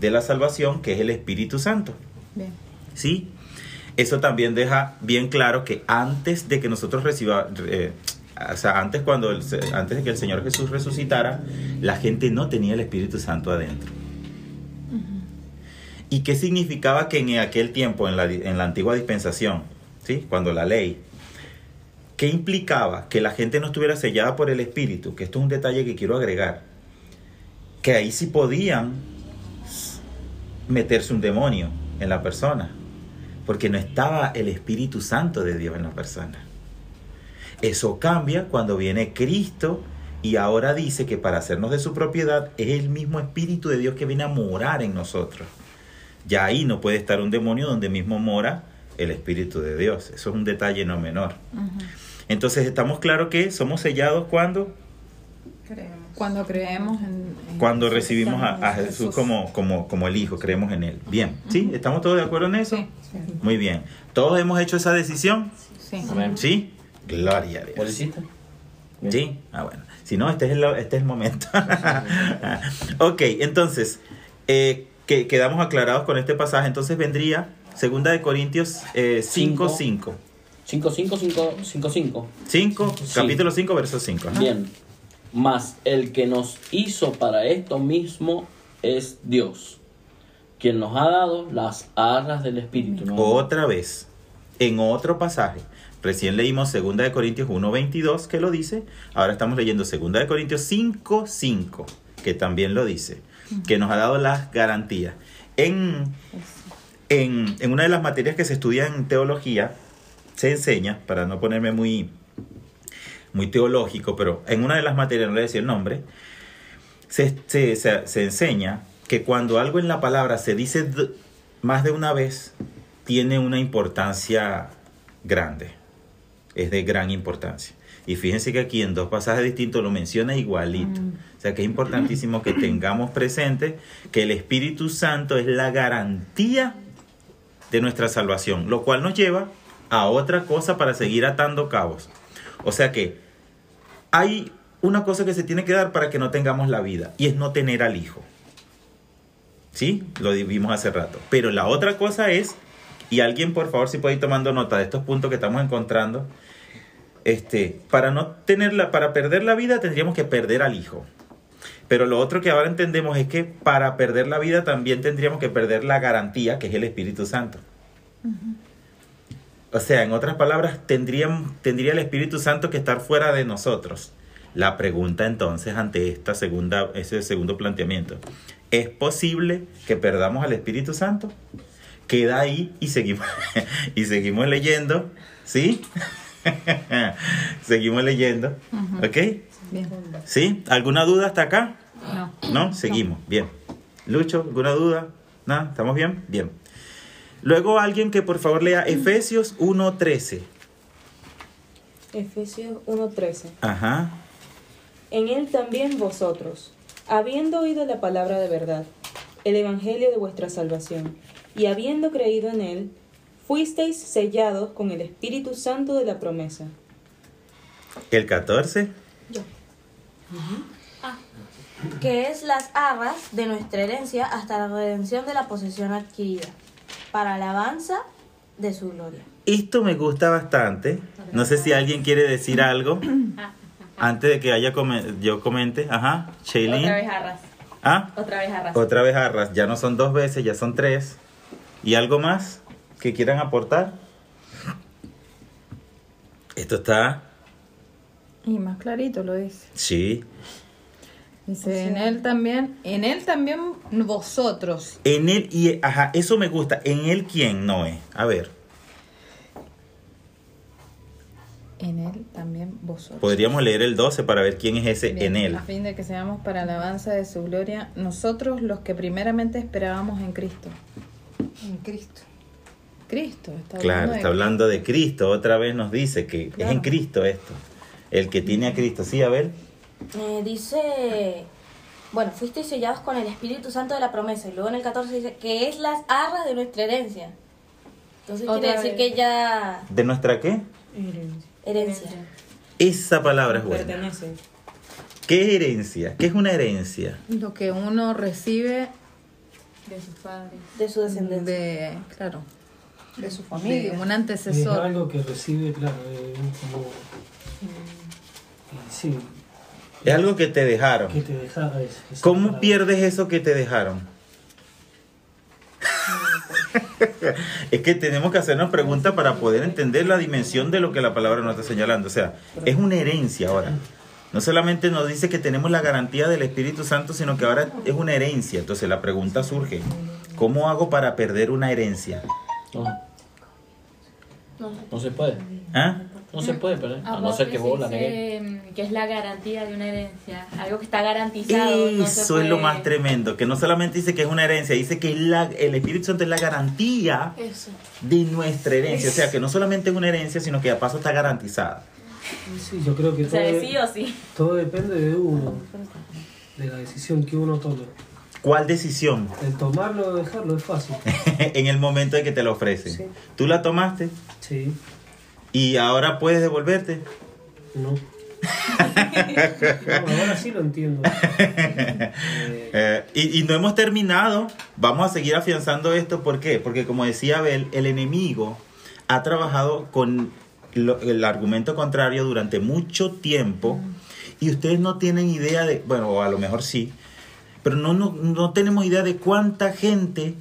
de la salvación, que es el Espíritu Santo. Bien. ¿Sí? Eso también deja bien claro que antes de que nosotros reciba, eh, o sea, antes, cuando el antes de que el Señor Jesús resucitara, la gente no tenía el Espíritu Santo adentro. ¿Y qué significaba que en aquel tiempo, en la, en la antigua dispensación, ¿sí? cuando la ley, qué implicaba que la gente no estuviera sellada por el Espíritu? Que esto es un detalle que quiero agregar. Que ahí sí podían meterse un demonio en la persona, porque no estaba el Espíritu Santo de Dios en la persona. Eso cambia cuando viene Cristo y ahora dice que para hacernos de su propiedad es el mismo Espíritu de Dios que viene a morar en nosotros. Ya ahí no puede estar un demonio donde mismo mora el Espíritu de Dios. Eso es un detalle no menor. Entonces estamos claros que somos sellados cuando Creemos. Cuando creemos en, en cuando Jesús, recibimos a, a en Jesús como, como, como el Hijo, creemos en Él. Bien, ¿sí? ¿Estamos todos de acuerdo en eso? Sí, Muy bien. ¿Todos hemos hecho esa decisión? sí. Amén. ¿Sí? Gloria a ¿Vos lo Dios. ¿Sí? Ah, bueno. Si no, este es el, este es el momento. ok, entonces, eh, que, quedamos aclarados con este pasaje. Entonces vendría Segunda de Corintios eh, 5, 5. 5, 5, 5, 5, 5. 5, Sí. capítulo 5, verso 5. Bien. Mas el que nos hizo para esto mismo es Dios, quien nos ha dado las arras del Espíritu. Otra vez, en otro pasaje. Recién leímos 2 de Corintios 1.22 que lo dice. Ahora estamos leyendo 2 de Corintios 5.5 que también lo dice. Que nos ha dado las garantías. En, en, en una de las materias que se estudia en teología, se enseña, para no ponerme muy, muy teológico, pero en una de las materias, no le voy a decir el nombre, se, se, se- se enseña que cuando algo en la palabra se dice más de una vez, tiene una importancia grande. Es de gran importancia. Y fíjense que aquí en dos pasajes distintos lo menciona igualito. O sea que es importantísimo que tengamos presente que el Espíritu Santo es la garantía de nuestra salvación, lo cual nos lleva a otra cosa para seguir atando cabos. O sea que hay una cosa que se tiene que dar para que no tengamos la vida y es no tener al Hijo. ¿Sí? Lo vimos hace rato. Pero la otra cosa es, y alguien por favor si puede ir tomando nota de estos puntos que estamos encontrando, este, para no tenerla, para perder la vida tendríamos que perder al Hijo. Pero lo otro que ahora entendemos es que para perder la vida también tendríamos que perder la garantía que es el Espíritu Santo. O sea, en otras palabras, tendrían, tendría el Espíritu Santo que estar fuera de nosotros. La pregunta entonces ante esta segunda, ese segundo planteamiento, ¿es posible que perdamos al Espíritu Santo? Queda ahí y seguimos, y seguimos leyendo, ¿sí? Seguimos leyendo. ¿Ok? Bien. ¿Sí? ¿Alguna duda hasta acá? No. ¿No? Seguimos. Bien. Lucho, ¿alguna duda? ¿Nada? ¿Estamos bien? Bien. Luego alguien que por favor lea Efesios 1.13. Efesios 1:13. Ajá. En él también vosotros, habiendo oído la palabra de verdad, el evangelio de vuestra salvación, y habiendo creído en él, fuisteis sellados con el Espíritu Santo de la promesa. El 14. que es las arras de nuestra herencia hasta la redención de la posesión adquirida, para alabanza de su gloria. Esto me gusta bastante. No sé si alguien quiere decir algo antes de que haya come- yo comente. Ajá. Shailene. Otra vez arras. ¿Ah? Otra vez arras. Otra vez arras. Ya no son dos veces, ya son tres. ¿Y algo más que quieran aportar? Esto está. Y más clarito lo dice. Sí. Dice, en él también, en él también vosotros. En él, y ajá, eso me gusta. ¿En él quién, Noé? A ver, En él también vosotros. podríamos leer el 12 para ver quién es ese Bien, en él. A fin de que seamos para alabanza de su gloria, nosotros los que primeramente esperábamos en Cristo. En Cristo. Cristo, está Claro, hablando de está hablando de Cristo. Otra vez nos dice que es en. Cristo esto. El que tiene a Cristo. Sí, a ver. Eh, dice, bueno, fuisteis sellados con el Espíritu Santo de la promesa. Y luego en el 14 dice, que es las arras de nuestra herencia. Entonces Otra quiere decir vez. que ya... ¿De nuestra qué? Herencia. Esa palabra es buena. Pertenece. ¿Qué es herencia? ¿Qué es una herencia? Lo que uno recibe De sus padres. De su descendencia. de, claro, De su de familia. un Es antecesor. algo que recibe, claro, eh, como... sí, Es algo que te dejaron. que te deja... es- ¿Cómo palabra. pierdes eso que te dejaron? es que tenemos que hacernos preguntas para poder entender la dimensión de lo que la palabra nos está señalando. O sea, es una herencia ahora. No solamente nos dice que tenemos la garantía del Espíritu Santo, sino que ahora es una herencia. Entonces la pregunta surge, ¿cómo hago para perder una herencia? No. No se puede. ¿Ah? No se puede perder. A no ser que vos la negues. mm, que es la garantía de una herencia. Algo que está garantizado. no se Eso es lo más tremendo, que no solamente dice que es una herencia, dice que la- el Espíritu Santo es la garantía Eso. de nuestra herencia. O sea, que no solamente es una herencia, sino que a paso está garantizada. Sí, yo creo que O todo, sea, sí o sí. todo depende de uno, de la decisión que uno tome. ¿Cuál decisión? El tomarlo o dejarlo es fácil. en el momento de que te la ofrecen. Sí. Tú la tomaste Sí, y ahora puedes devolverte. no. No, ahora sí lo entiendo. Eh, y, y no hemos terminado. Vamos a seguir afianzando esto. ¿Por qué? Porque como decía Abel, el enemigo ha trabajado con lo- el argumento contrario durante mucho tiempo. Y ustedes no tienen idea de, bueno, a lo mejor sí, pero no, no, no tenemos idea de cuánta gente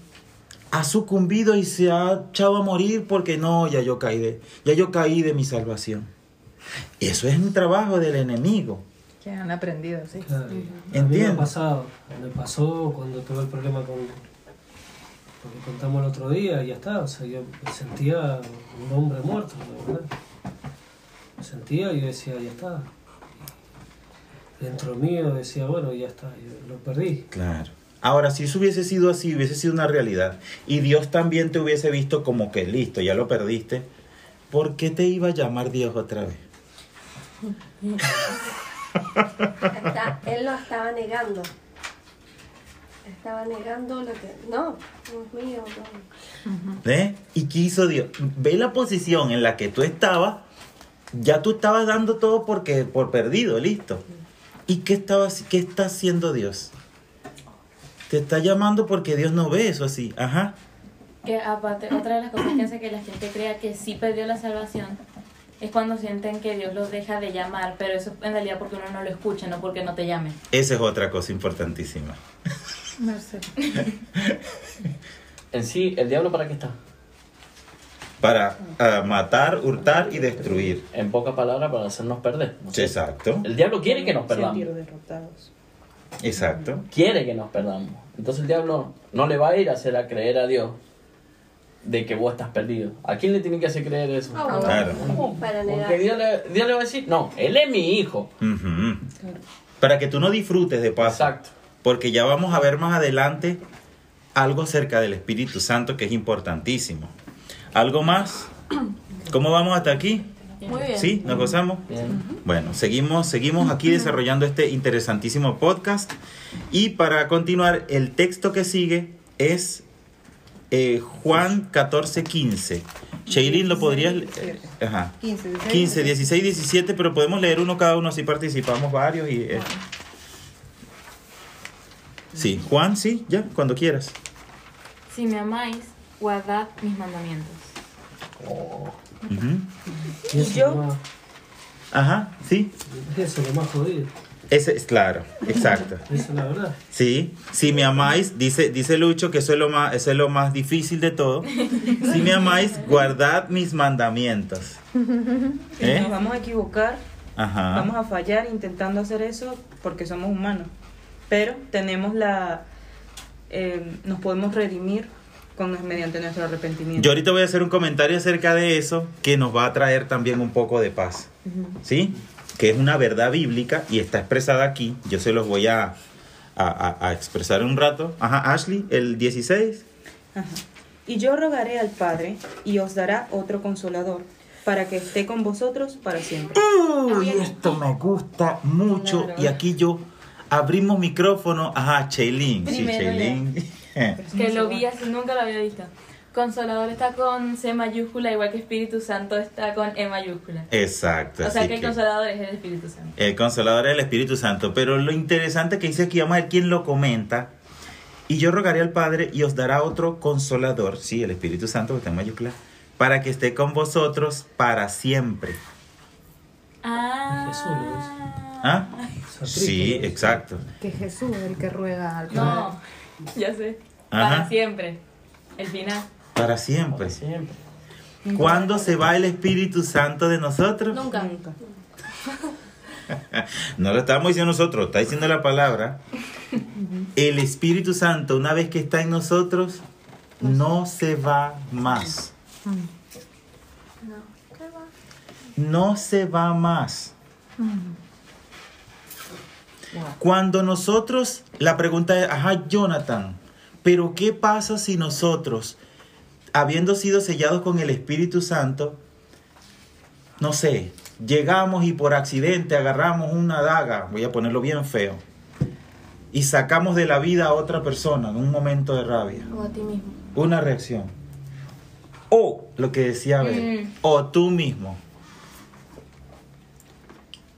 ha sucumbido y se ha echado a morir porque no, ya yo caí de, ya yo caí de mi salvación. Eso es un trabajo del enemigo. Que han aprendido, sí. claro. Me Entiendo. ha pasado. Me pasó cuando tuve el problema con. Lo que contamos el otro día y ya está. O sea, yo me sentía un hombre muerto, la verdad. Me sentía y yo decía, ya está. Dentro mío decía, bueno, ya está, yo lo perdí. Claro. Ahora, si eso hubiese sido así, hubiese sido una realidad, y Dios también te hubiese visto como que listo, ya lo perdiste, ¿por qué te iba a llamar Dios otra vez? Está- él lo estaba negando. Estaba negando lo que. No, Dios mío, no. ¿Eh? ¿Y qué hizo Dios? Ve la posición en la que tú estabas, ya tú estabas dando todo porque, por perdido, listo. ¿Y qué, estaba, qué está haciendo Dios? Te está llamando porque Dios no ve eso así. Ajá. Que aparte, otra de las cosas que hace que la gente crea que sí perdió la salvación es cuando sienten que Dios los deja de llamar, pero eso en realidad porque uno no lo escucha, no porque no te llame. Esa es otra cosa importantísima. Marcelo. En sí, ¿el diablo para qué está? Para ah, matar, hurtar y destruir. En pocas palabras, para hacernos perder. ¿no? Exacto. El diablo quiere que nos perdamos. Sentir derrotados. Exacto. Quiere que nos perdamos. Entonces el diablo no le va a ir a hacer a creer a Dios de que vos estás perdido. ¿A quién le tiene que hacer creer eso? Bueno. Claro. Para. Porque Dios le, Dios le va a decir, no, él es mi hijo. Para que tú no disfrutes de paso. Exacto. Porque ya vamos a ver más adelante algo acerca del Espíritu Santo que es importantísimo. ¿Algo más? ¿Cómo vamos hasta aquí? Muy bien. ¿Sí? ¿Nos gozamos? Bien. Bueno, seguimos, seguimos aquí desarrollando este interesantísimo podcast. Y para continuar, el texto que sigue es eh, Juan 14, 15. Shailin, ¿lo podrías leer? Ajá. 15, 16, 15, 16, 17, pero podemos leer uno cada uno, así participamos varios. y eh. Sí, Juan, sí, ya, cuando quieras. Si me amáis, guardad mis mandamientos. Ujú. Y eso Yo- más- Ajá, sí. Eso es lo más jodido. Ese es claro, exacto. Esa es la verdad. Sí, si me amáis, dice, dice Lucho que eso es, lo más, eso es lo más difícil de todo. Si me amáis, guardad mis mandamientos. ¿Eh? Nos vamos a equivocar, Ajá. vamos a fallar intentando hacer eso porque somos humanos. Pero tenemos la... eh, nos podemos redimir con, mediante nuestro arrepentimiento. Yo ahorita voy a hacer un comentario acerca de eso que nos va a traer también un poco de paz. ¿Sí? Que es una verdad bíblica y está expresada aquí. Yo se los voy a, a, a- a expresar un rato. Ajá, Ashley, el 16. Ajá. Y yo rogaré al Padre y os dará otro consolador para que esté con vosotros para siempre. Uy, esto me gusta mucho. Claro. Y aquí yo abrimos micrófono. Ajá, Chaylin. Sí, Chaylin. Que lo vi así, nunca lo había visto. Consolador está con C mayúscula, igual que Espíritu Santo está con E mayúscula. Exacto. O sea que el que consolador es el Espíritu Santo. el consolador es el Espíritu Santo. Pero lo interesante que dice aquí, vamos a ver quién lo comenta. Y yo rogaré al Padre y os dará otro consolador, sí, el Espíritu Santo, que está en mayúscula, para que esté con vosotros para siempre. Ah. Jesús. ¿Ah? Sí, exacto. Que Jesús es el que ruega al Padre. No, ya sé. Ajá. Para siempre. El final. Para siempre. Siempre. ¿Cuándo se va el Espíritu Santo de nosotros? Nunca. Nunca. No lo estamos diciendo nosotros, está diciendo la palabra. El Espíritu Santo, una vez que está en nosotros, no se va más. No se va más. Cuando nosotros, la pregunta es, ajá, Jonathan, pero ¿qué pasa si nosotros, habiendo sido sellados con el Espíritu Santo, no sé, llegamos y por accidente agarramos una daga, voy a ponerlo bien feo, y sacamos de la vida a otra persona en un momento de rabia, O a ti mismo. una reacción. O lo que decía Abel, o tú mismo.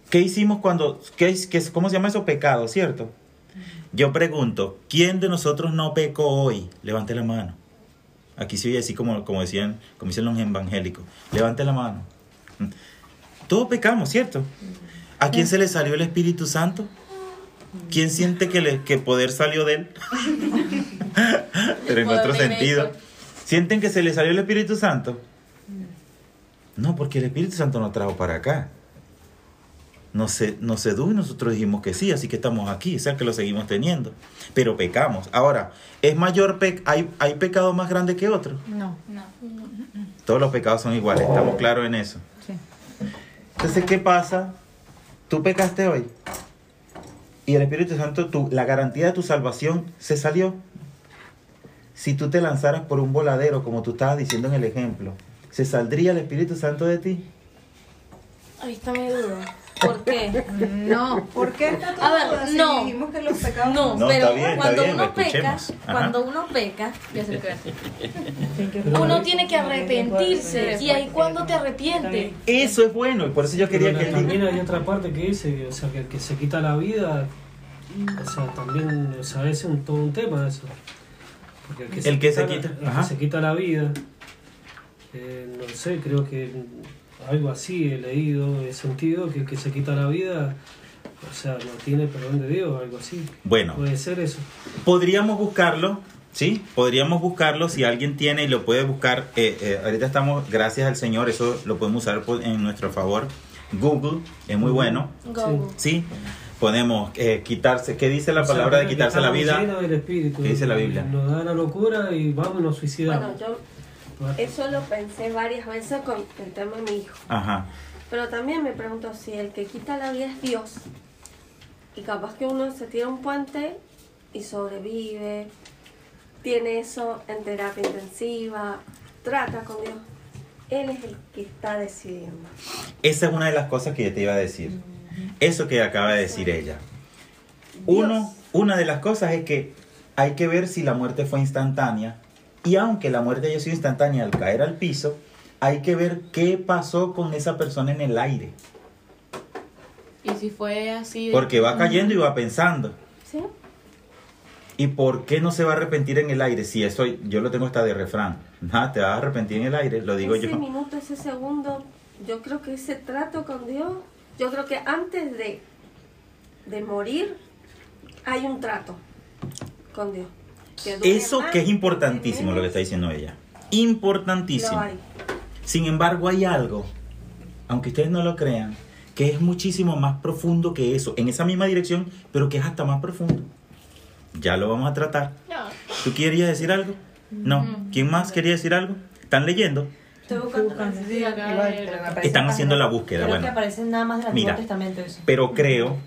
¿Qué hicimos cuando, qué, es- qué cómo se llama eso? Pecado, ¿cierto? Yo pregunto, ¿quién de nosotros no pecó hoy? Levante la mano. Aquí se oye así como, como decían, como dicen los evangélicos. Levante la mano. Todos pecamos, ¿cierto? ¿A quién se le salió el Espíritu Santo? ¿Quién siente que, le, que poder salió de él? Pero en otro sentido. ¿Sienten que se le salió el Espíritu Santo? No, porque el Espíritu Santo nos trajo para acá. Nos, se- nos sedujo y nosotros dijimos que sí, así que estamos aquí, o sea que lo seguimos teniendo. Pero pecamos. Ahora, ¿es mayor pe- hay, ¿hay pecado más grande que otro? No. No. Todos los pecados son iguales, estamos claros en eso. Sí. Entonces, ¿qué pasa? Tú pecaste hoy. Y el Espíritu Santo, tu, la garantía de tu salvación se salió. Si tú te lanzaras por un voladero, como tú estabas diciendo en el ejemplo, ¿se saldría el Espíritu Santo de ti? Ahí está mi duda. ¿Por qué? No. ¿Por qué está A ver, todo así? no. Dijimos que los pecados No, No, pero está bien, está cuando bien, uno peca, escuchemos. Ajá. cuando uno peca, Ya sé lo que voy a decir. Pero uno tiene que arrepentirse. Y ahí cuando te arrepientes. Eso es bueno, y por eso yo quería Pero que... también hay otra parte que dice, que, o sea, que el que se quita la vida, o sea, también, o sea, ese es un, todo un tema eso. Porque El que se la- quita, el que se quita la vida, eh, no sé, creo que algo así he leído, he sentido, que el que se quita la vida, o sea, no tiene perdón de Dios, algo así. Bueno, Puede ser eso. podríamos buscarlo, ¿sí? Podríamos buscarlo si alguien tiene y lo puede buscar. eh, eh, ahorita estamos, gracias al Señor, eso lo podemos usar por- en nuestro favor. Google es muy bueno, Go. ¿sí? Podemos eh, quitarse, ¿qué dice la palabra O sea, de quitarse la vida? llenos del Espíritu, ¿Qué dice la Biblia? Nos da la locura y vamos nos suicidamos. Bueno, yo Eso lo pensé varias veces con el tema de mi hijo. Ajá. Pero también me pregunto si el que quita la vida es Dios. Y capaz que uno se tira un puente y sobrevive, tiene eso en terapia intensiva, trata con Dios. Él es el que está decidiendo. Esa es una de las cosas que yo te iba a decir. Eso que acaba de decir ella. Uno, una de las cosas es que hay que ver si la muerte fue instantánea. Y aunque la muerte haya sido instantánea al caer al piso, hay que ver qué pasó con esa persona en el aire. Y si fue así. de- Porque va cayendo y va pensando. ¿Sí? ¿Y por qué no se va a arrepentir en el aire? Si eso yo lo tengo hasta de refrán. Nada, te vas a arrepentir en el aire, lo digo ese yo. minuto, ese segundo, yo creo que ese trato con Dios, yo creo que antes de, de morir hay un trato con Dios. Eso que es importantísimo lo que está diciendo ella. Importantísimo. Sin embargo, hay algo, aunque ustedes no lo crean, que es muchísimo más profundo que eso, en esa misma dirección, pero que es hasta más profundo. Ya lo vamos a tratar. ¿Tú querías decir algo? No. ¿Quién más quería decir algo? ¿Están leyendo? Estoy buscando. Sí, acá hay- Están haciendo la búsqueda. Creo que Bueno, aparecen nada más del Mira. Antiguo Testamento eso. pero creo,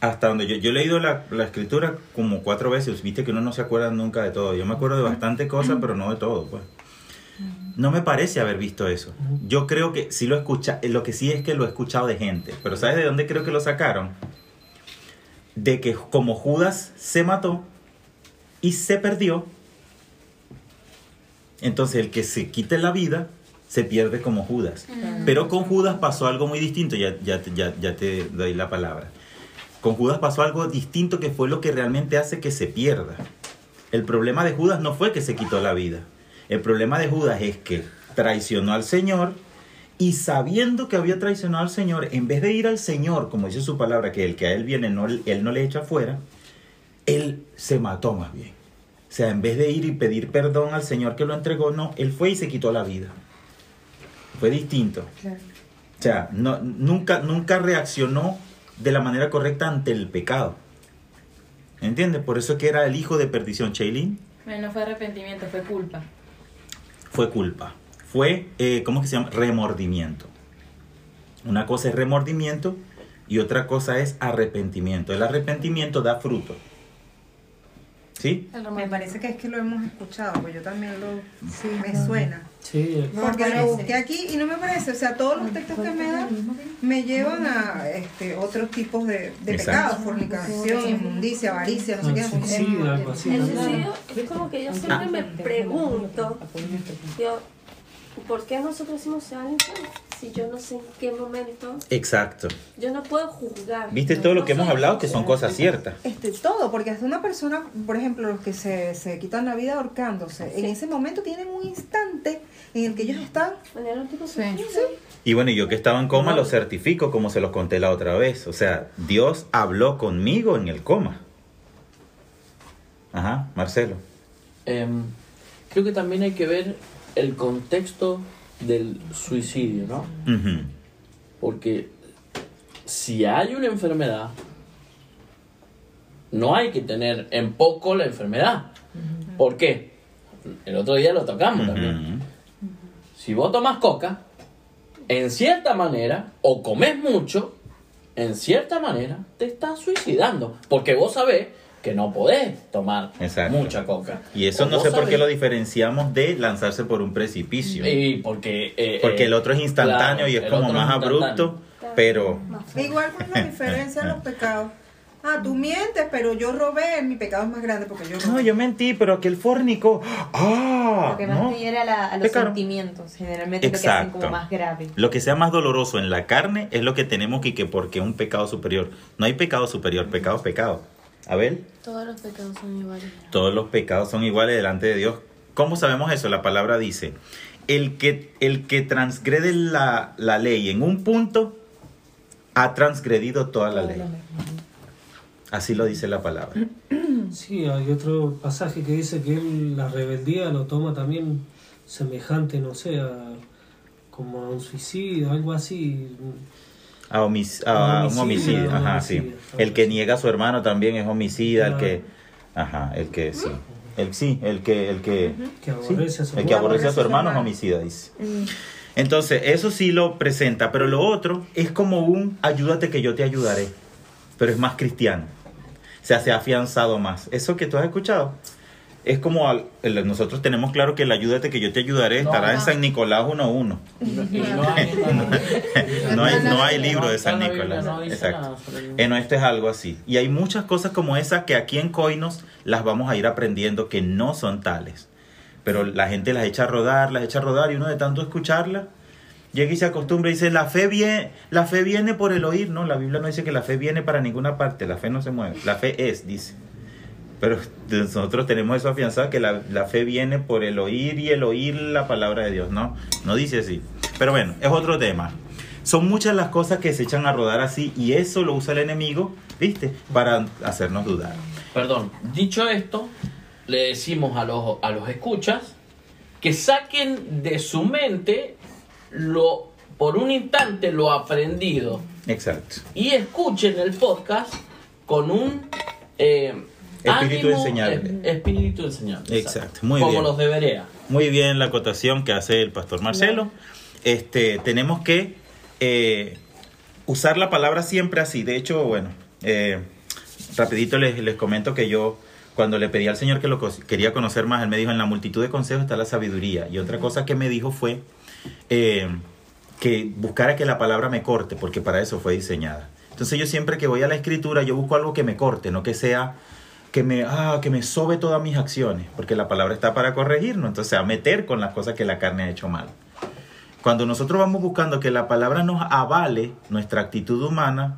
hasta donde yo, yo he leído la, la escritura como cuatro veces, viste que uno no se acuerda nunca de todo. Yo me acuerdo de bastante cosas, pero no de todo, pues. No me parece haber visto eso. Yo creo que sí lo escucha, lo que sí es que lo he escuchado de gente. Pero ¿sabes de dónde creo que lo sacaron? De que como Judas se mató y se perdió, entonces el que se quite la vida se pierde como Judas. Pero con Judas pasó algo muy distinto, ya, ya, ya te doy la palabra. Con Judas pasó algo distinto que fue lo que realmente hace que se pierda. El problema de Judas no fue que se quitó la vida. El problema de Judas es que traicionó al Señor y sabiendo que había traicionado al Señor, en vez de ir al Señor, como dice su palabra, que el que a él viene, no, él no le echa fuera, él se mató más bien. O sea, en vez de ir y pedir perdón al Señor que lo entregó, no, él fue y se quitó la vida. Fue distinto. O sea, no, nunca, nunca reaccionó de la manera correcta ante el pecado. ¿Entiendes? Por eso es que era el hijo de perdición. Bueno, no fue arrepentimiento, fue culpa. fue culpa. Fue, eh, ¿cómo que se llama? Remordimiento. Una cosa es remordimiento y otra cosa es arrepentimiento. El arrepentimiento da fruto. ¿Sí? Me parece que es que lo hemos escuchado, pues yo también lo me suena. Sí, Porque lo busqué aquí y no me parece, o sea, todos los textos que me dan me llevan a este, otros tipos de, pecados, fornicación, inmundicia, avaricia, no sé qué. suicidio, algo así. El suicidio es como que yo siempre me pregunto, yo, ¿por qué nosotros decimos se al infierno? Si yo no sé en qué momento, Exacto. yo no puedo juzgar. ¿Viste todo lo no que hemos hablado que son cosas ciertas? Este, todo, porque hasta una persona, por ejemplo, los que se, se quitan la vida ahorcándose, en ese momento tienen un instante en el que ellos están En el último Sí. Y bueno, y yo que estaba en coma lo certifico como se los conté la otra vez. O sea, Dios habló conmigo en el coma. Ajá, Marcelo. Em, creo que también hay que ver el contexto del suicidio, ¿no? Porque si hay una enfermedad, no hay que tener en poco la enfermedad. ¿Por qué? El otro día lo tocamos también. Si vos tomás coca, en cierta manera, o comes mucho, en cierta manera te estás suicidando. Porque vos sabés que no podés tomar Exacto. mucha coca. Y eso O no sé por qué lo diferenciamos de lanzarse por un precipicio. Y porque... eh, Porque eh, el otro es instantáneo claro, y es como más es instantáneo. abrupto, pero... Igual con la diferencia de los pecados. Ah, tú mientes, pero yo robé, mi pecado es más grande porque yo robé. No, yo mentí, pero aquel fornico... ¡Ah! Lo que más no. te hiera la- a los Pecaron. sentimientos, generalmente es lo que hacen Exacto. como más grave. Lo que sea más doloroso en la carne es lo que tenemos que, que porque un pecado superior. No hay pecado superior, pecado es pecado. Abel, Todos los pecados son iguales. todos los pecados son iguales delante de Dios. ¿Cómo sabemos eso? La palabra dice, el que, el que transgrede la, la ley en un punto, ha transgredido toda la ley. Así lo dice la palabra. Sí, hay otro pasaje que dice que él la rebeldía lo toma también semejante, no sé, a, como a un suicidio, algo así. A, homic- a Un un homicidio, un ajá, homicidio. sí. El que niega a su hermano también es homicida, el que... Ajá, el que sí. El sí, el que, el que, aborrece a su el que hermano. aborrece a su hermano es homicida, dice. Entonces, eso sí lo presenta, pero lo otro es como un ayúdate que yo te ayudaré, pero es más cristiano. O sea, se ha afianzado más. Eso que tú has escuchado es como al- el- nosotros tenemos claro que el ayúdate que yo te ayudaré No, estará en. San Nicolás 1.1. Y no hay, No hay, no hay libro de San Nicolás. Exacto. En esto es algo así. Y hay muchas cosas como esas que aquí en Coinos las vamos a ir aprendiendo que no son tales. Pero la gente las echa a rodar, las echa a rodar y uno de tanto escucharlas llega y se acostumbra y dice, la fe, viene, la fe viene por el oír. No, la Biblia no dice que la fe viene para ninguna parte, la fe no se mueve. La fe es, dice. Pero nosotros tenemos eso afianzado, que la, la fe viene por el oír y el oír la palabra de Dios. No, no dice así. Pero bueno, es otro tema. Son muchas las cosas que se echan a rodar así y eso lo usa el enemigo, ¿viste? Para hacernos dudar. Perdón, dicho esto, le decimos a los, a los escuchas que saquen de su mente lo por un instante lo aprendido Exacto. y escuchen el podcast con un eh, Espíritu ánimo, enseñable. espíritu enseñable. Exacto, muy Como bien. los de Berea. Muy bien la acotación que hace el pastor Marcelo. Este, tenemos que eh, usar la palabra siempre así. De hecho, bueno, eh, rapidito les, les comento que yo cuando le pedí al Señor que lo quería conocer más, Él me dijo, en la multitud de consejos está la sabiduría. Y otra cosa que me dijo fue eh, que buscara que la palabra me corte, porque para eso fue diseñada. Entonces yo siempre que voy a la escritura, yo busco algo que me corte, no que sea que me, ah, que me sobe todas mis acciones, porque la palabra está para corregirnos, entonces a meter con las cosas que la carne ha hecho mal. Cuando nosotros vamos buscando que la palabra nos avale nuestra actitud humana,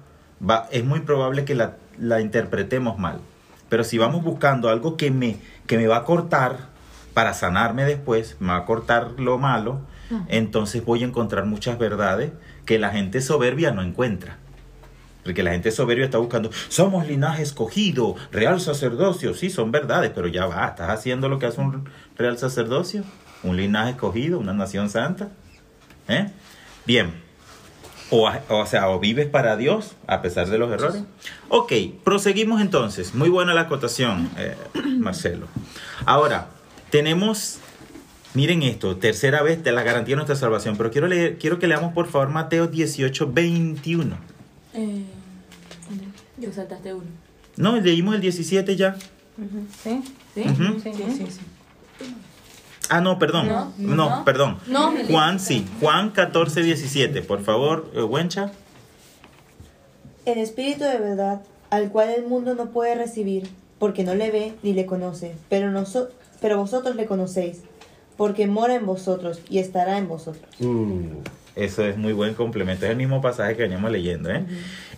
va, es muy probable que la, la interpretemos mal. Pero si vamos buscando algo que me, que me va a cortar para sanarme después, me va a cortar lo malo, entonces voy a encontrar muchas verdades que la gente soberbia no encuentra. Porque la gente soberbia está buscando, somos linaje escogido, real sacerdocio. Sí, son verdades, pero ya va, ¿estás haciendo lo que hace un real sacerdocio? ¿Un linaje escogido, una nación santa? ¿Eh? Bien. O, o sea, o vives para Dios a pesar de los errores. Ok, proseguimos entonces. Muy buena la acotación, eh, Marcelo. Ahora, tenemos, miren esto, tercera vez de la garantía de nuestra salvación, pero quiero, leer, quiero que leamos por favor Mateo 18, 21. Eh, yo saltaste uno. No, leímos el 17 ya. ¿Sí? ¿Sí? Ujú. Sí, sí, sí. Ah, no, perdón. No, No, no. perdón. No. Juan sí. Juan 14, 17. Por favor, eh, Wencha. El Espíritu de verdad, al cual el mundo no puede recibir, porque no le ve ni le conoce, pero, noso- pero vosotros le conocéis, porque mora en vosotros y estará en vosotros. Eso es muy buen complemento. Es el mismo pasaje que veníamos leyendo. ¿eh?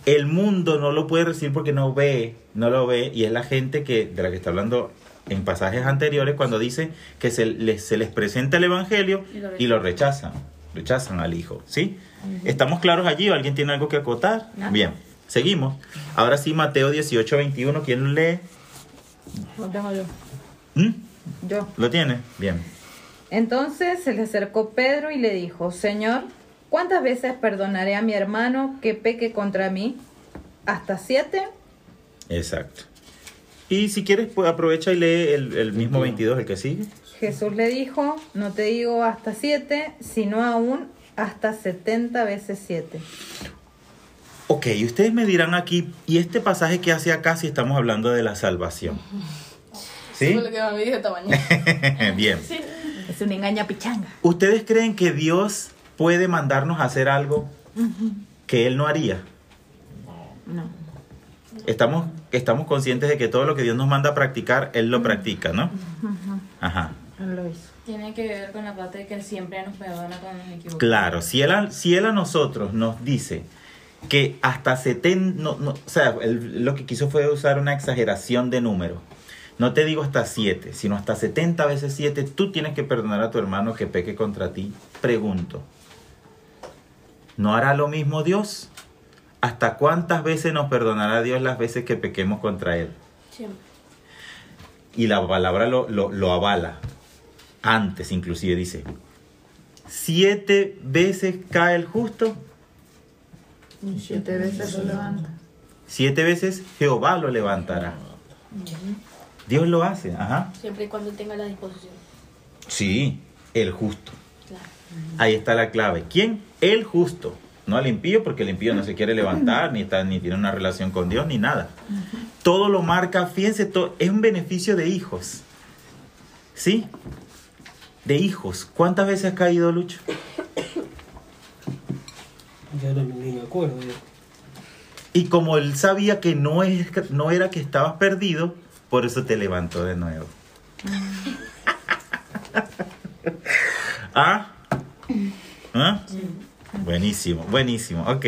El mundo no lo puede recibir porque no ve, no lo ve, y es la gente que de la que está hablando en pasajes anteriores cuando dice que se les, se les presenta el Evangelio Y lo y lo rechazan. Rechazan al Hijo. ¿Sí? ¿Estamos claros allí? ¿O ¿Alguien tiene algo que acotar? Bien, seguimos. Ahora sí, Mateo 18, 21. ¿Quién lo lee? Lo tengo yo. ¿Mm? Yo. ¿Lo tiene? Bien. Entonces se le acercó Pedro y le dijo, Señor, ¿cuántas veces perdonaré a mi hermano que peque contra mí? ¿Hasta siete? Exacto. Y si quieres, pues aprovecha y lee el, el mismo 22, el que sigue. Jesús le dijo, no te digo hasta siete, sino aún hasta setenta veces siete. Ok, y ustedes me dirán aquí, ¿y este pasaje que hace acá si estamos hablando de la salvación? ¿Sí? Fue lo que me dije esta mañana. Bien. Es una engaña pichanga. ¿Ustedes creen que Dios puede mandarnos a hacer algo que Él no haría? No. Estamos, estamos conscientes de que todo lo que Dios nos manda a practicar, Él lo practica, ¿no? Ajá. Él lo hizo. Tiene que ver con la parte de que Él siempre nos perdona cuando nos equivocamos. Claro, si él, a, si él a nosotros nos dice que hasta 70, no, no, o sea, él lo que quiso fue usar una exageración de número. No te digo hasta 7, sino hasta 70 veces 7, tú tienes que perdonar a tu hermano que peque contra ti. Pregunto, ¿no hará lo mismo Dios? ¿Hasta cuántas veces nos perdonará Dios las veces que pequemos contra Él? Siempre. Y la palabra lo, lo, lo avala. Antes inclusive dice, siete veces cae el justo, Siete veces lo levanta. siete veces Jehová lo levantará. Dios lo hace, ajá. Siempre y cuando tenga la disposición. Sí, el justo. Ahí está la clave. ¿Quién? El justo. No al impío, porque el impío no se quiere levantar, ni, está, ni tiene una relación con Dios, ni nada. Todo lo marca, fíjense, todo, es un beneficio de hijos. ¿Sí? De hijos. ¿Cuántas veces has caído, Lucho? Ya no, me acuerdo. Y como él sabía que no, es, no era que estabas perdido, por eso te levantó de nuevo. ¿Ah? ¿Ah? Buenísimo, buenísimo. Ok.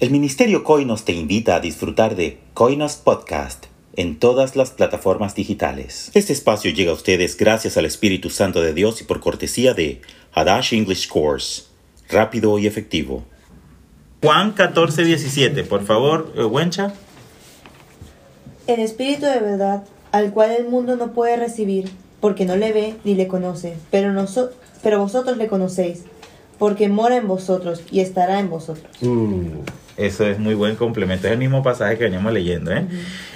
El Ministerio Coinos te invita a disfrutar de Coinos Podcast en todas las plataformas digitales. Este espacio llega a ustedes gracias al Espíritu Santo de Dios y por cortesía de Hadash English Course. Rápido y efectivo. Juan 14, 17, por favor, eh, Wencha. El Espíritu de verdad, al cual el mundo no puede recibir, porque no le ve ni le conoce, pero, noso- pero vosotros le conocéis, porque mora en vosotros y estará en vosotros. Eso es muy buen complemento. Es el mismo pasaje que veníamos leyendo. ¿eh?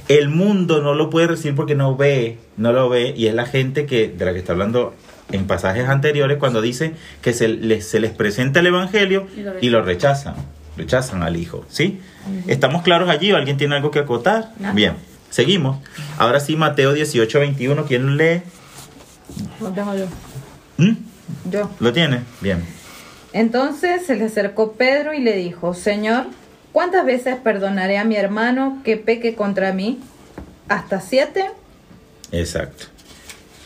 El mundo no lo puede recibir porque no ve, no lo ve, y es la gente que de la que está hablando en pasajes anteriores cuando dice que se les, se les presenta el evangelio Y lo y lo rechazan, rechazan al hijo, ¿sí? ¿Estamos claros allí o alguien tiene algo que acotar? Nada. Bien, seguimos. Ahora sí, Mateo 18, 21, ¿quién lee? Lo tengo yo. ¿Mm? Yo. ¿Lo tiene? Bien. Entonces se le acercó Pedro y le dijo, Señor, ¿cuántas veces perdonaré a mi hermano que peque contra mí? ¿Hasta siete? Exacto.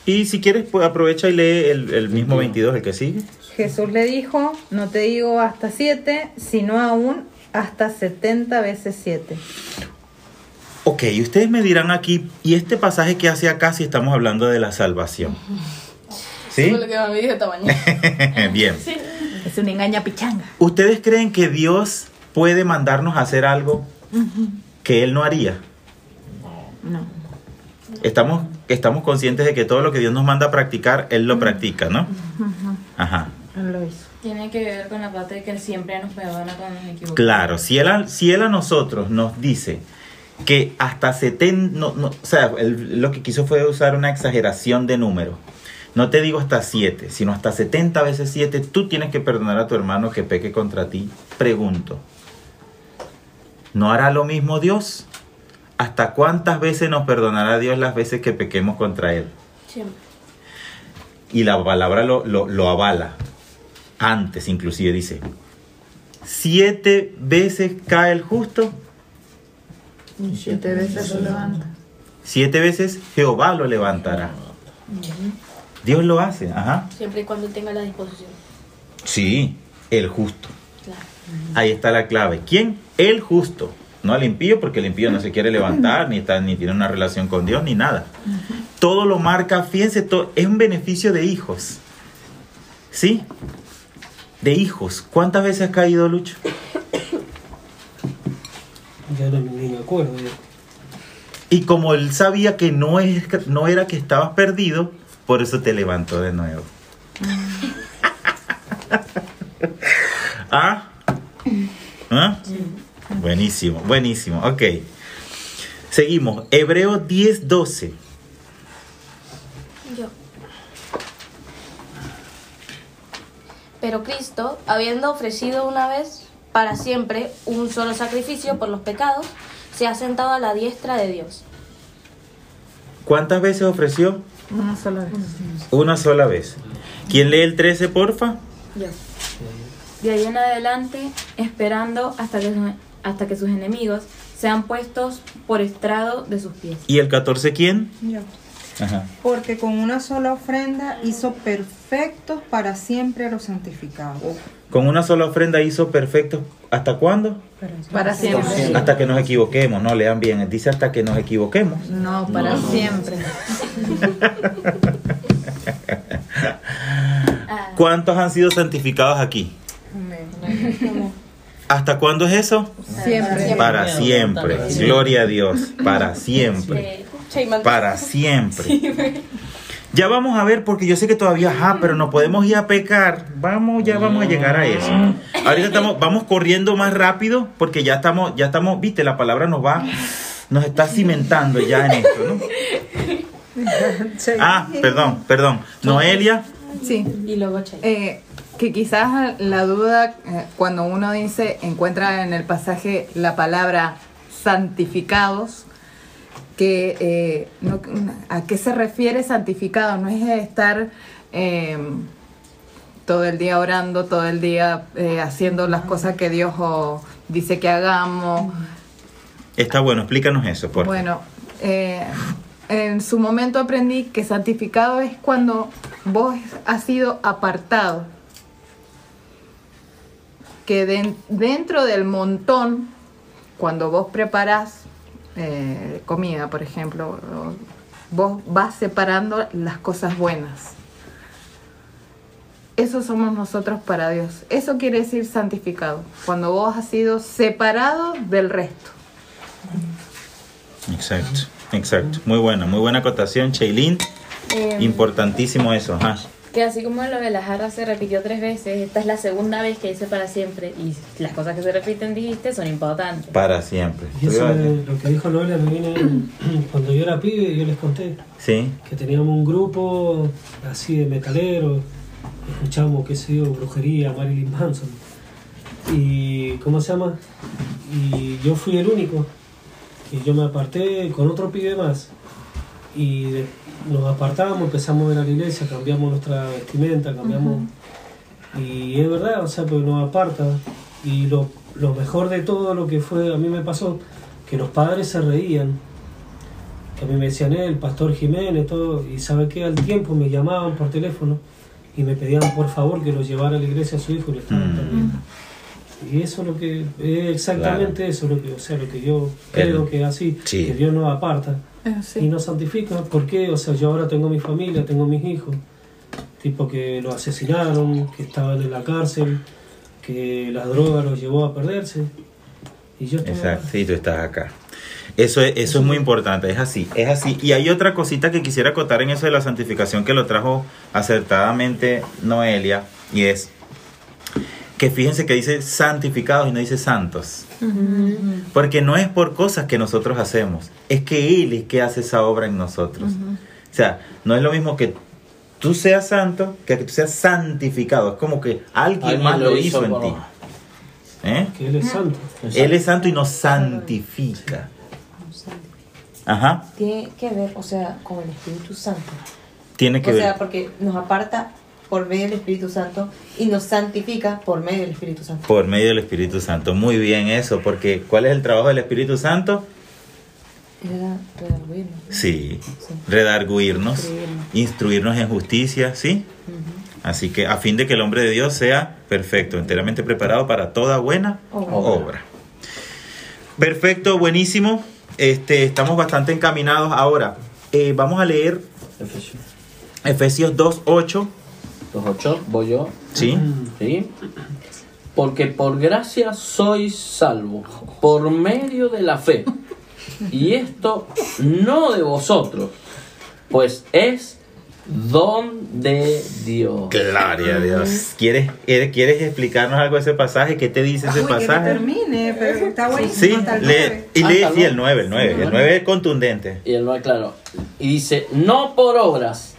Y si quieres, pues aprovecha y lee el, el mismo 22, el que sigue. Jesús le dijo, no te digo hasta siete, sino aún hasta setenta veces siete. Ok, y ustedes me dirán aquí, ¿y este pasaje que hace acá si estamos hablando de la salvación? ¿Sí? Eso fue lo que me dije esta mañana. Bien. Es una engaña pichanga. ¿Ustedes creen que Dios puede mandarnos a hacer algo que Él no haría? No. Estamos, estamos conscientes de que todo lo que Dios nos manda a practicar, Él lo practica, ¿no? Ajá. Él lo hizo. Tiene que ver con la parte de que Él siempre nos perdona cuando nos equivocamos. Claro, si él, a, si él a nosotros nos dice que hasta 70, no, no, o sea, lo que quiso fue usar una exageración de número. No te digo hasta 7, sino hasta 70 veces 7, tú tienes que perdonar a tu hermano que peque contra ti. Pregunto, ¿no hará lo mismo Dios? ¿Hasta cuántas veces nos perdonará Dios las veces que pequemos contra Él? Siempre. Y la palabra lo, lo, lo avala. Antes inclusive dice, siete veces cae el justo, Siete veces lo levanta. siete veces Jehová lo levantará. Dios lo hace, ajá. Siempre y cuando tenga la disposición. Sí, el justo. Claro. Ahí está la clave. ¿Quién? El justo. No al impío, porque el impío no se quiere levantar, ni, está, ni tiene una relación con Dios, ni nada. Todo lo marca, fíjense, todo, es un beneficio de hijos. ¿Sí? De hijos. ¿Cuántas veces has caído, Lucho? Ya no, ni me acuerdo. ya. Y como él sabía que no, es, no era que estabas perdido, por eso te levantó de nuevo. ¿Ah? ¿Ah? Buenísimo, buenísimo. Ok. Seguimos. Hebreo 10, 12. Yo. Pero Cristo, habiendo ofrecido una vez para siempre un solo sacrificio por los pecados, se ha sentado a la diestra de Dios. ¿Cuántas veces ofreció? Una sola vez. Una sola vez. ¿Quién lee el 13, porfa? Yo. De ahí en adelante, esperando hasta que, su- hasta que sus enemigos sean puestos por estrado de sus pies. ¿Y el 14 quién? Yo. Ajá. Porque con una sola ofrenda hizo perfectos para siempre a los santificados. Con una sola ofrenda hizo perfecto. ¿Hasta cuándo? Para siempre. Hasta que nos equivoquemos, no lean bien, dice hasta que nos equivoquemos. No, para siempre. ¿Cuántos han sido santificados aquí? ¿Hasta cuándo es eso? Siempre. Para siempre. Gloria a Dios. Para siempre. Para siempre. Ya vamos a ver, porque yo sé que todavía, ajá, pero no podemos ir a pecar. Vamos, ya vamos a llegar a eso. Ahorita estamos, vamos corriendo más rápido, porque ya estamos, ya estamos, viste, la palabra nos va nos está cimentando ya en esto, ¿no? Ah, perdón, perdón. Noelia, Sí. Y luego. Eh, que quizás la duda eh, cuando uno dice, encuentra en el pasaje la palabra santificados, que eh, no- a qué se refiere santificado, no es estar eh, todo el día orando, todo el día eh, haciendo las cosas que Dios oh, dice que hagamos. está bueno, explícanos eso, por. Bueno, eh, en su momento aprendí que santificado es cuando vos has sido apartado. Que den- dentro del montón, cuando vos preparás eh, comida, por ejemplo, vos vas separando las cosas buenas. Eso somos nosotros para Dios. Eso quiere decir santificado. Cuando vos has sido separado del resto. Exacto, exacto. Muy buena, muy buena acotación, Cheilin. Eh, Importantísimo eso, ajá. Que así como lo de la jarra se repitió tres veces, esta es la segunda vez que dice para siempre. Y las cosas que se repiten, dijiste, son importantes. Para siempre. Y eso de lo que dijo Noelia me viene cuando yo era pibe, yo les conté Sí, que teníamos un grupo así de metaleros, escuchamos, qué sé yo, brujería, Marilyn Manson. Y, ¿cómo se llama? Y yo fui el único. Y yo me aparté con otro pibe más. Y nos apartamos, empezamos a ir a la iglesia, cambiamos nuestra vestimenta, cambiamos... Y es verdad, o sea, pues nos aparta. Y lo, lo mejor de todo lo que fue, a mí me pasó, que los padres se reían. Que a mí me decían, "Eh, el pastor Jiménez, todo. Y sabe que al tiempo me llamaban por teléfono y me pedían por favor que lo llevara a la iglesia a su hijo y le estaban Mm. también. Y eso es lo que, es exactamente eso, lo que, o sea, lo que yo creo El- que es así, sí. que Dios nos aparta Eh, y nos santifica. ¿Por qué? O sea, yo ahora tengo mi familia, tengo mis hijos, tipo que lo asesinaron, que estaban en la cárcel, que la droga los llevó a perderse. Y yo estaba- exacto. Sí, tú estás acá. Eso es, eso es muy importante, es así, es así. Y hay otra cosita que quisiera acotar en eso de la santificación que lo trajo acertadamente Noelia, y es que fíjense que dice santificados y no dice santos. Porque no es por cosas que nosotros hacemos, es que Él es que hace esa obra en nosotros. O sea, no es lo mismo que tú seas santo que que tú seas santificado. Es como que alguien, Alguien más lo lo hizo hizo en ti. ¿Eh? que Él es santo. Él es santo y nos santifica. Ajá, Tiene que ver, o sea, con el Espíritu Santo. tiene que O sea, ver. porque nos aparta por medio del Espíritu Santo y nos santifica por medio del Espíritu Santo. Por medio del Espíritu Santo. Muy bien eso, porque ¿cuál es el trabajo del Espíritu Santo? Era redarguirnos. Sí, redarguirnos, Instruirnos. instruirnos en justicia, ¿sí? Así que a fin de que el hombre de Dios sea perfecto, enteramente preparado para toda buena Obra. obra. Perfecto, buenísimo. Este, estamos bastante encaminados. Ahora, eh, vamos a leer Efesios Efesios 2.8. 2.8, voy yo. ¿Sí? ¿Sí? Porque por gracia sois salvos, por medio de la fe. Y esto no de vosotros, pues es don de Dios. Gloria a Dios. ¿Quieres, eh, ¿Quieres explicarnos algo de ese pasaje? ¿Qué te dice ese Uy, que no pasaje? termine, pero está buenísimo. Sí, hasta el y lee, Hasta sí, el el 9, el 9. El 9 es contundente. Y el 9, claro. Y dice, no por obras,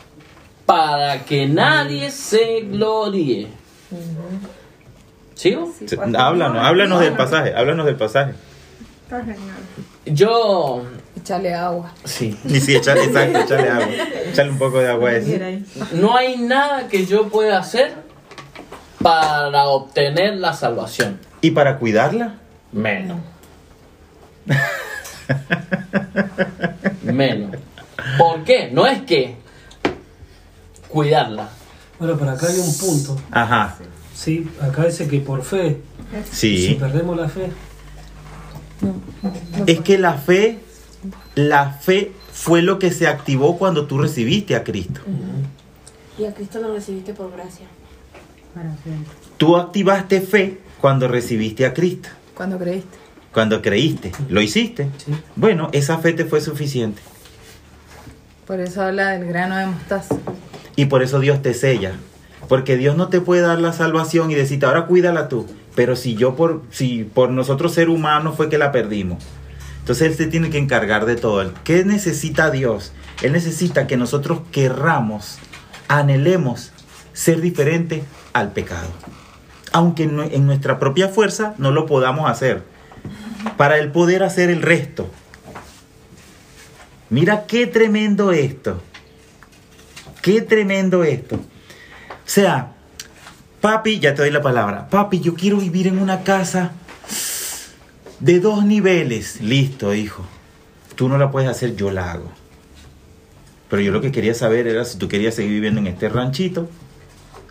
para que nadie se gloríe. ¿Sigo? Sí, Háblanos, háblanos del pasaje, háblanos del pasaje. Está genial. Yo... Echarle agua. Sí. Y sí, échale, exacto, échale agua. Échale un poco de agua a eso. No hay nada que yo pueda hacer para obtener la salvación. ¿Y para cuidarla? Menos. Menos. ¿Por qué? No es que cuidarla. Bueno, pero acá hay un punto. Ajá, Sí, acá dice que por fe. Si sí. perdemos la fe, Es que la fe, la fe fue lo que se activó cuando tú recibiste a Cristo. Y a Cristo lo recibiste por gracia. Tú activaste fe cuando recibiste a Cristo, Cuando creíste. cuando creíste. ¿Lo hiciste? Sí. Bueno, esa fe te fue suficiente. Por eso habla del grano de mostaza. Y por eso Dios te sella. Porque Dios no te puede dar la salvación y decirte, ahora cuídala tú. Pero si yo por, si por nosotros ser humanos fue que la perdimos. Entonces Él se tiene que encargar de todo. ¿Qué necesita Dios? Él necesita que nosotros querramos, anhelemos ser diferente al pecado. Aunque en nuestra propia fuerza no lo podamos hacer. Para Él poder hacer el resto. Mira qué tremendo esto. Qué tremendo esto. O sea, papi, ya te doy la palabra. Papi, yo quiero vivir en una casa de dos niveles. Listo, hijo. Tú no la puedes hacer, yo la hago. Pero yo lo que quería saber era si tú querías seguir viviendo en este ranchito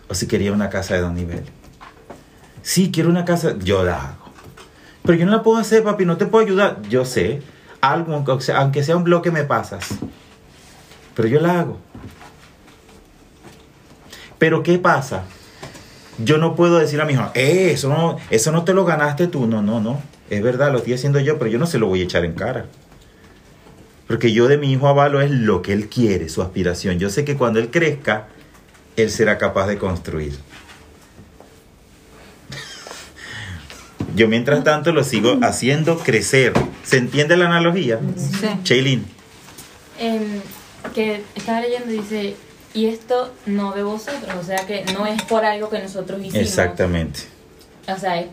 o si querías una casa de dos niveles. Sí, quiero una casa, yo la hago. Pero yo no la puedo hacer, papi, no te puedo ayudar. Yo sé, algo, aunque sea un bloque me pasas. Pero yo la hago. Pero ¿qué pasa? Yo no puedo decir a mi hijo, eh, eso no, eso no te lo ganaste tú. No, no, no. Es verdad, lo estoy haciendo yo, pero yo no se lo voy a echar en cara. Porque yo de mi hijo avalo es lo que él quiere, su aspiración. Yo sé que cuando él crezca, él será capaz de construir. Yo mientras tanto lo sigo haciendo crecer. ¿Se entiende la analogía? Sí. Shailene. Em, que estaba leyendo y dice, y esto no de vosotros, o sea que no es por algo que nosotros hicimos. Exactamente. O sea, es,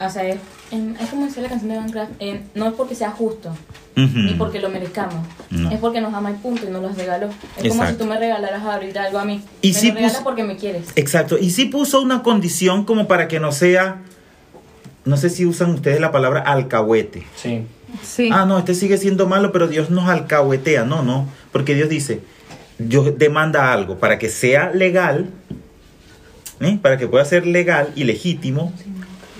o sea, es, es como decía la canción de Van Craft, em, no es porque sea justo, Ujú. ni porque lo merezcamos, No. es porque nos ama y punto y nos los regaló. Es como si Exacto. tú me regalaras ahorita algo a mí. Y me sí lo regalas puso- porque me quieres. Exacto. Y sí puso una condición como para que no sea, no sé si usan ustedes la palabra alcahuete. Sí. Sí. Ah, no, este sigue siendo malo, pero Dios nos alcahuetea. No, no, porque Dios dice, Dios demanda algo para que sea legal, ¿eh? para que pueda ser legal y legítimo,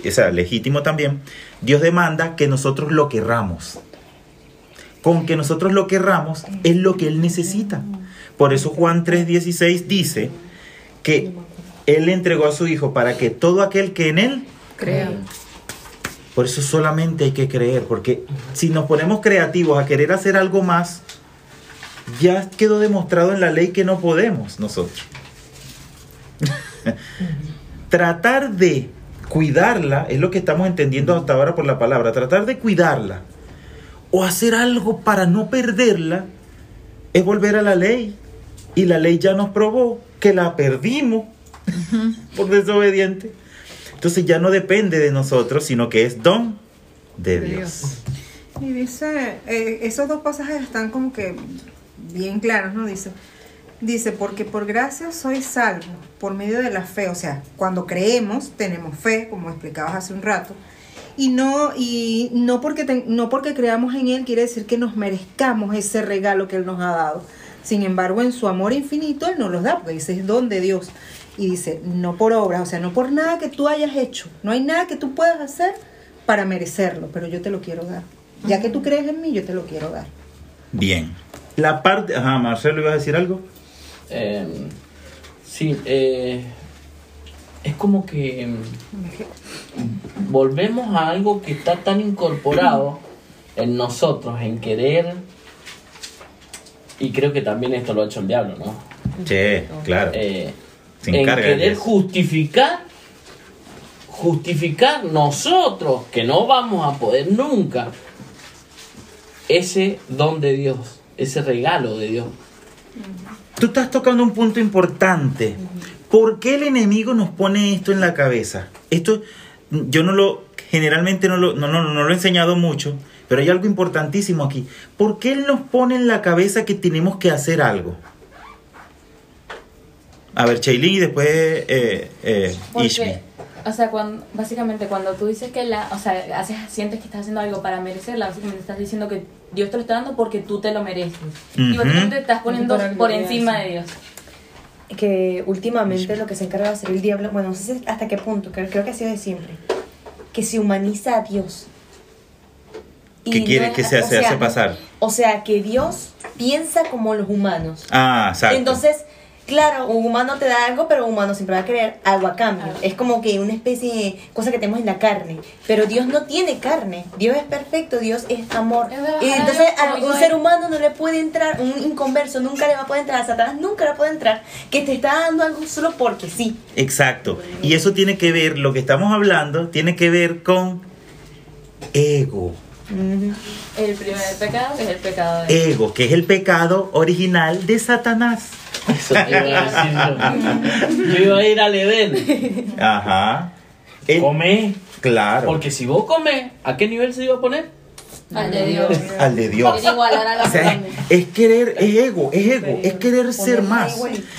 o sea, legítimo también, Dios demanda que nosotros lo querramos. Con que nosotros lo querramos es lo que Él necesita. Por eso Juan 3:16 dice que Él le entregó a su Hijo para que todo aquel que en Él Creo. por eso solamente hay que creer, porque si nos ponemos creativos a querer hacer algo más, ya quedó demostrado en la ley que no podemos nosotros. tratar de cuidarla, es lo que estamos entendiendo hasta ahora por la palabra, tratar de cuidarla o hacer algo para no perderla, es volver a la ley. Y la ley ya nos probó que la perdimos por desobediente. Entonces ya no depende de nosotros, sino que es don de Dios. Y dice, eh, esos dos pasajes están como que bien claros, ¿no? Dice, dice, porque por gracia soy salvo por medio de la fe, o sea, cuando creemos tenemos fe, como explicabas hace un rato, y no y no porque ten- no porque creamos en él quiere decir que nos merezcamos ese regalo que él nos ha dado. Sin embargo, en su amor infinito él nos los da, porque dice es don de Dios. Y dice, no por obras, o sea, no por nada que tú hayas hecho. No hay nada que tú puedas hacer para merecerlo, pero yo te lo quiero dar. Ya que tú crees en mí, yo te lo quiero dar. Bien. La parte... Ajá, Marcelo, ¿ibas a decir algo? Eh, sí, eh, es como que mm, volvemos a algo que está tan incorporado en nosotros, en querer, y creo que también esto lo ha hecho el diablo, ¿no? Che, claro. Eh, en querer justificar, justificar nosotros, que no vamos a poder nunca, ese don de Dios, ese regalo de Dios. Tú estás tocando un punto importante. ¿Por qué el enemigo nos pone esto en la cabeza? Esto yo no lo, generalmente no lo, no, no, no lo he enseñado mucho, pero hay algo importantísimo aquí. ¿Por qué él nos pone en la cabeza que tenemos que hacer algo? A ver, Chaylin y después eh, eh, Ishmi. O sea, cuando, básicamente cuando tú dices que la, o sea, haces, sientes que estás haciendo algo para merecerla, básicamente estás diciendo que Dios te lo está dando porque tú te lo mereces. Y básicamente te estás poniendo por encima de Dios. que últimamente lo que se encarga de hacer el diablo, bueno, no sé hasta qué punto, creo, creo que ha sido de siempre, que se humaniza a Dios. ¿Qué no quiere es- que se o hace, sea, hace pasar? O sea, que Dios piensa como los humanos. Ah, exacto. Entonces, claro, un humano te da algo, pero un humano siempre va a querer algo a cambio. Es como que una especie de cosa que tenemos en la carne. Pero Dios no tiene carne. Dios es perfecto, Dios es amor. Es verdad, Y entonces a un ser humano no le puede entrar, un inconverso nunca le va a poder entrar, a Satanás nunca le puede entrar, que te está dando algo solo porque sí. Exacto. Y eso tiene que ver, lo que estamos hablando, tiene que ver con ego. El primer pecado que es el pecado de Ego, que es el pecado original de Satanás. Eso te iba a decir yo. Yo iba a ir al Edén. Ajá. El- Comé. claro. Porque si vos comés, ¿a qué nivel se iba a poner? al de Dios. al de Dios. O sea, es querer, es ego, es ego, es querer ser más.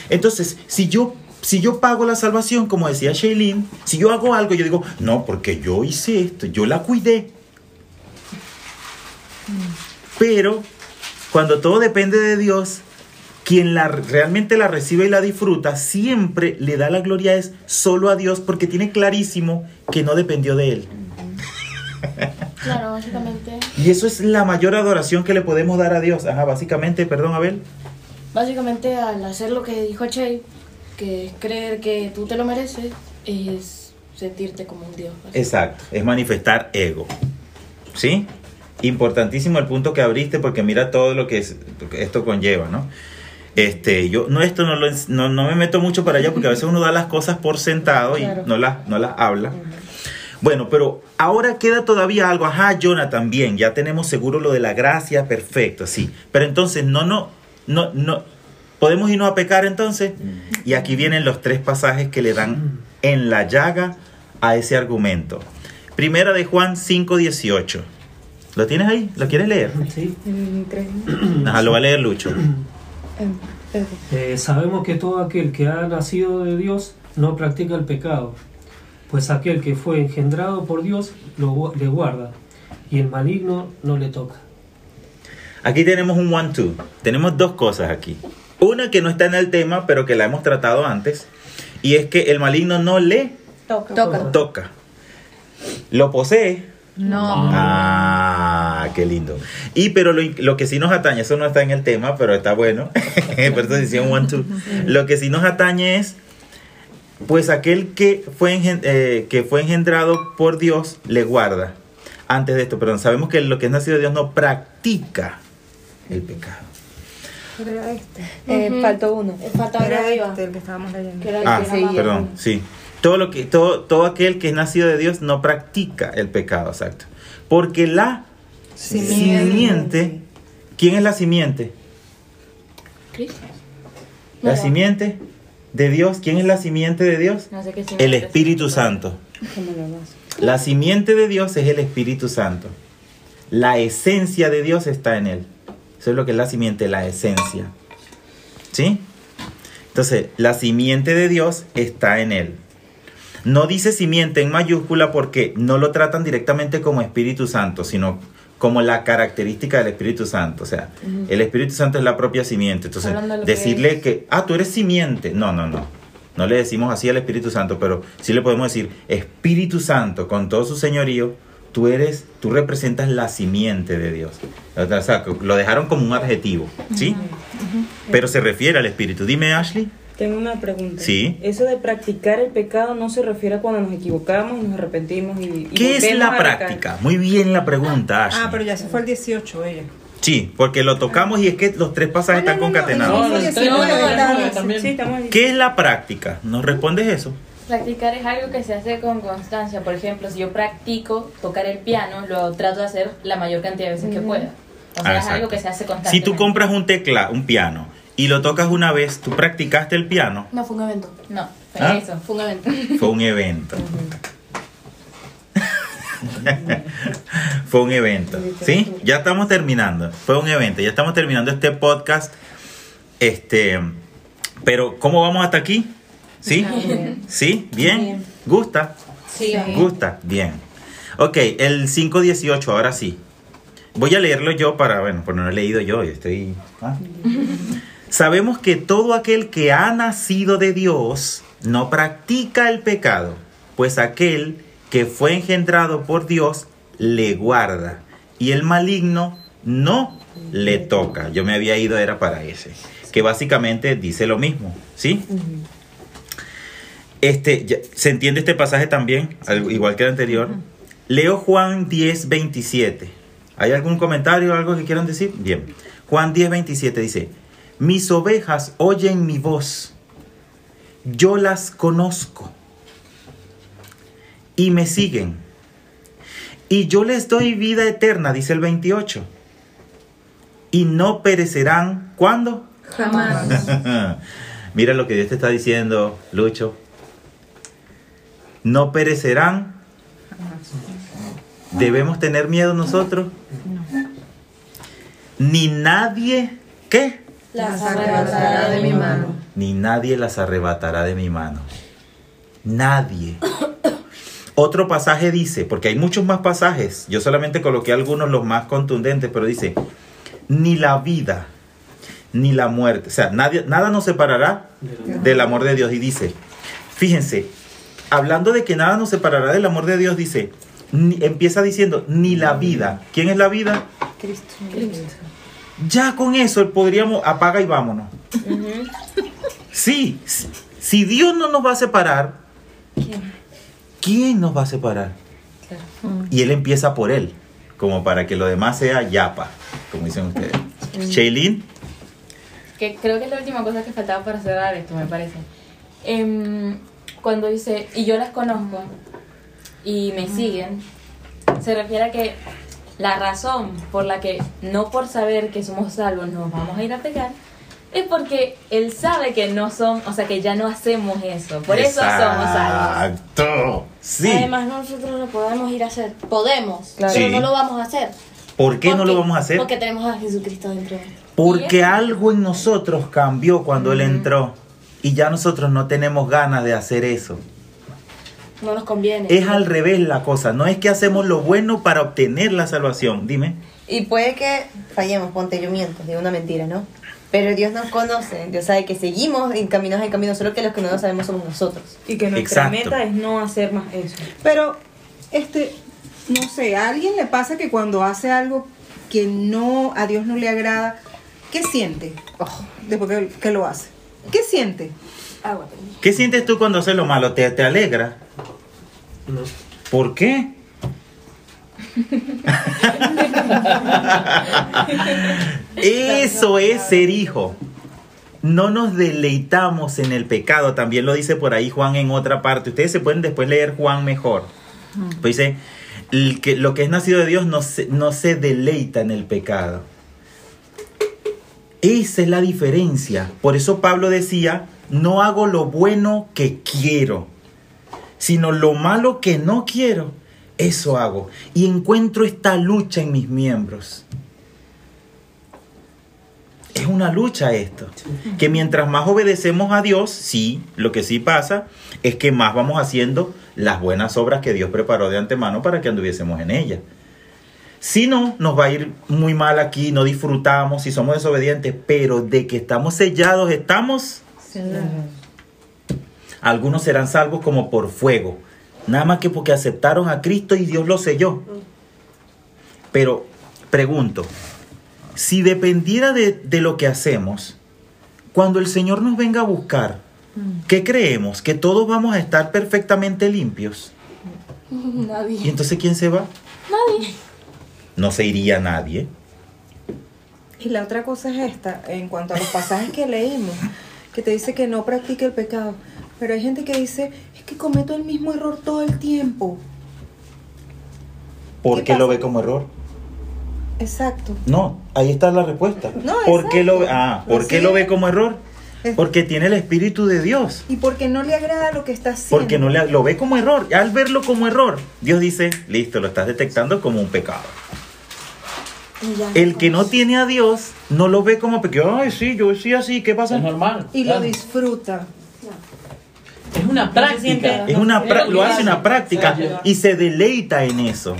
Entonces, si yo, si yo pago la salvación, como decía Shailene, si yo hago algo, yo digo, no, porque yo hice esto, yo la cuidé. Pero cuando todo depende de Dios, quien la, realmente la recibe y la disfruta, siempre le da la gloria es solo a Dios porque tiene clarísimo que no dependió de él. Claro, básicamente. Y eso es la mayor adoración que le podemos dar a Dios. Ajá, básicamente, perdón, Abel. Básicamente al hacer lo que dijo Che, que es creer que tú te lo mereces, es sentirte como un Dios. Exacto, es manifestar ego. ¿Sí? Importantísimo el punto que abriste porque mira todo lo que es- esto conlleva, ¿no? Este, yo no esto no, lo no, no me meto mucho para allá porque a veces uno da las cosas por sentado y no las no las habla. Bueno, pero ahora queda todavía algo. Ajá, Jonathan, bien, ya tenemos seguro lo de la gracia, perfecto, sí. Pero entonces no no no no podemos irnos a pecar entonces. Y aquí vienen los tres pasajes que le dan en la llaga a ese argumento. Primera de Juan 5:18. ¿Lo tienes ahí? ¿Lo quieres leer? Sí. Ajá, lo va a leer Lucho. Eh, sabemos que todo aquel que ha nacido de Dios no practica el pecado, pues aquel que fue engendrado por Dios lo, le guarda, y el maligno no le toca. Aquí tenemos un one-two. Tenemos dos cosas aquí. Una que no está en el tema, pero que la hemos tratado antes. Y es que el maligno no le Toca. Toca. toca. Lo posee. No. Ah, qué lindo. Y pero lo, lo que sí nos atañe, eso no está en el tema, pero está bueno. Por eso decía un one-two. Lo que sí nos atañe es, pues aquel que fue, eh, que fue engendrado por Dios le guarda. Antes de esto, perdón, sabemos que lo que es nacido de Dios no practica el pecado. Era este. Eh, Ujú. Faltó uno. Era arriba. este el que estábamos leyendo. Que era el Ah, perdón, sí. Todo lo que todo todo aquel que es nacido de Dios no practica el pecado, exacto. Porque la Simiente. simiente, ¿quién es la simiente? Cristo. La Mira. simiente de Dios, ¿quién es la simiente de Dios? No sé qué El es. Espíritu Santo. La simiente de Dios es el Espíritu Santo. La esencia de Dios está en él. Eso es lo que es la simiente, la esencia. ¿Sí? Entonces, la simiente de Dios está en él. No dice simiente en mayúscula porque no lo tratan directamente como Espíritu Santo, sino como la característica del Espíritu Santo. O sea, el Espíritu Santo es la propia simiente. Entonces, de decirle que, ah, tú eres simiente. No, no, no. No le decimos así al Espíritu Santo, pero sí le podemos decir, Espíritu Santo, con todo su señorío, tú eres, tú representas la simiente de Dios. O sea, lo dejaron como un adjetivo, ¿sí? Pero se refiere al Espíritu. Dime, Ashley. Tengo una pregunta. Sí. Eso de practicar el pecado no se refiere a cuando nos equivocamos y nos arrepentimos y, y ¿Qué es la práctica? Muy bien la pregunta, Ashley. Ah, pero ya se fue el 18 ella. Sí, porque lo tocamos y es que los tres pasajes están concatenados. ¿Qué es la práctica? ¿Nos respondes eso? Practicar es algo que se hace con constancia. Por ejemplo, si yo practico tocar el piano, lo trato de hacer la mayor cantidad de veces que pueda. O sea, Ah, es algo exacto. que se hace Si constantemente. tú compras un tecla, un piano, y lo tocas una vez, ¿tú practicaste el piano? No, fue un evento. No, fue ¿Ah? eso. Fue un evento. Fue un evento. Fue un evento. ¿Sí? Ya estamos terminando. Fue un evento. Ya estamos terminando este podcast. Este. Pero, ¿cómo vamos hasta aquí? ¿Sí? ¿Sí? ¿Bien? ¿Gusta? Sí. ¿Gusta? Bien. Ok, el 518, ahora sí. Voy a leerlo yo para, bueno, pues no lo he leído yo, yo estoy... ah. Sabemos que todo aquel que ha nacido de Dios no practica el pecado, pues aquel que fue engendrado por Dios le guarda y el maligno no le toca. Yo me había ido, era para ese, que básicamente dice lo mismo, ¿sí? Este, ya- ¿Se entiende este pasaje también? Al- igual que el anterior. Leo Juan 10, 27. ¿Hay algún comentario o algo que quieran decir? Bien. Juan 10, 27 dice, mis ovejas oyen mi voz, yo las conozco y me siguen. Y yo les doy vida eterna, dice el 28. Y no perecerán, ¿cuándo? Jamás. Mira lo que Dios te está diciendo, Lucho. No perecerán. ¿Debemos tener miedo nosotros? Ni nadie, ¿qué? Las arrebatará de mi mano. Ni nadie las arrebatará de mi mano. Nadie. Otro pasaje dice, porque hay muchos más pasajes, yo solamente coloqué algunos los más contundentes, pero dice, ni la vida, ni la muerte, o sea, nadie, nada nos separará del amor de Dios. Y dice, fíjense, hablando de que nada nos separará del amor de Dios, dice, ni- empieza diciendo, ni la vida. ¿Quién es la vida? Cristo. Ya con eso podríamos, apaga y vámonos. Sí, si- Dios no nos va a separar, ¿quién nos va a separar? Y Él empieza por Él, como para que lo demás sea yapa, como dicen ustedes. Shailene, que creo que es la última cosa que faltaba para cerrar esto, me parece. Em, cuando dice, y yo las conozco y me siguen, se refiere a que la razón por la que, no por saber que somos salvos, nos vamos a ir a pecar, es porque él sabe que no son, o sea, que ya no hacemos eso. Por eso somos salvos. Exacto. Sí. Además, nosotros lo podemos ir a hacer. Podemos, Claro. pero Sí. no lo vamos a hacer. ¿Por qué no lo vamos a hacer? Porque tenemos a Jesucristo dentro de nosotros. Porque algo en nosotros cambió cuando Él entró. Y ya nosotros no tenemos ganas de hacer eso. No nos conviene. Es al revés la cosa. No es que hacemos lo bueno para obtener la salvación. Dime. Y puede que fallemos, ponte yo miento, digo una mentira, ¿no? Pero Dios nos conoce, Dios sabe que seguimos encaminados en camino, solo que los que no lo sabemos somos nosotros. Y que nuestra Exacto. meta es no hacer más eso. Pero, este, no sé, a alguien le pasa que cuando hace algo que no a Dios no le agrada, ¿qué siente? Oh, después que, que lo hace. ¿Qué siente? Agua. ¿Qué sientes tú cuando haces lo malo? ¿Te, te alegra? No. ¿Por qué? Eso es ser hijo. No nos deleitamos en el pecado. También lo dice por ahí Juan en otra parte. Ustedes se pueden después leer Juan mejor. Pues dice, el que, lo que es nacido de Dios no se, no se deleita en el pecado. Esa es la diferencia. Por eso Pablo decía, no hago lo bueno que quiero, sino lo malo que no quiero. Eso hago. Y encuentro esta lucha en mis miembros. Es una lucha esto. Que mientras más obedecemos a Dios, sí, lo que sí pasa es que más vamos haciendo las buenas obras que Dios preparó de antemano para que anduviésemos en ellas. Si no, nos va a ir muy mal aquí, no disfrutamos, si somos desobedientes, pero de que estamos sellados, estamos. Algunos serán salvos como por fuego, nada más que porque aceptaron a Cristo y Dios los selló. Pero pregunto, si dependiera de, de lo que hacemos, cuando el Señor nos venga a buscar, ¿qué creemos? ¿Que todos vamos a estar perfectamente limpios? Nadie. ¿Y entonces quién se va? Nadie. No se iría nadie. Y la otra cosa es esta, en cuanto a los pasajes que leímos, que te dice que no practique el pecado. Pero hay gente que dice, es que cometo el mismo error todo el tiempo. ¿Por ¿Qué qué lo ve como error? Exacto. No, ahí está la respuesta. No, ¿Por qué lo, ah, ¿por qué lo ve como error? Porque tiene el Espíritu de Dios. Y porque no le agrada lo que está haciendo. Porque no le, lo ve como error. Al verlo como error, Dios dice, listo, lo estás detectando como un pecado. El que no tiene a Dios no lo ve como pecado. Ay, sí, yo soy así, ¿qué pasa? Es normal. Y claro. lo disfruta. Es una práctica. Es una pra- lo que hace una práctica y se deleita en eso.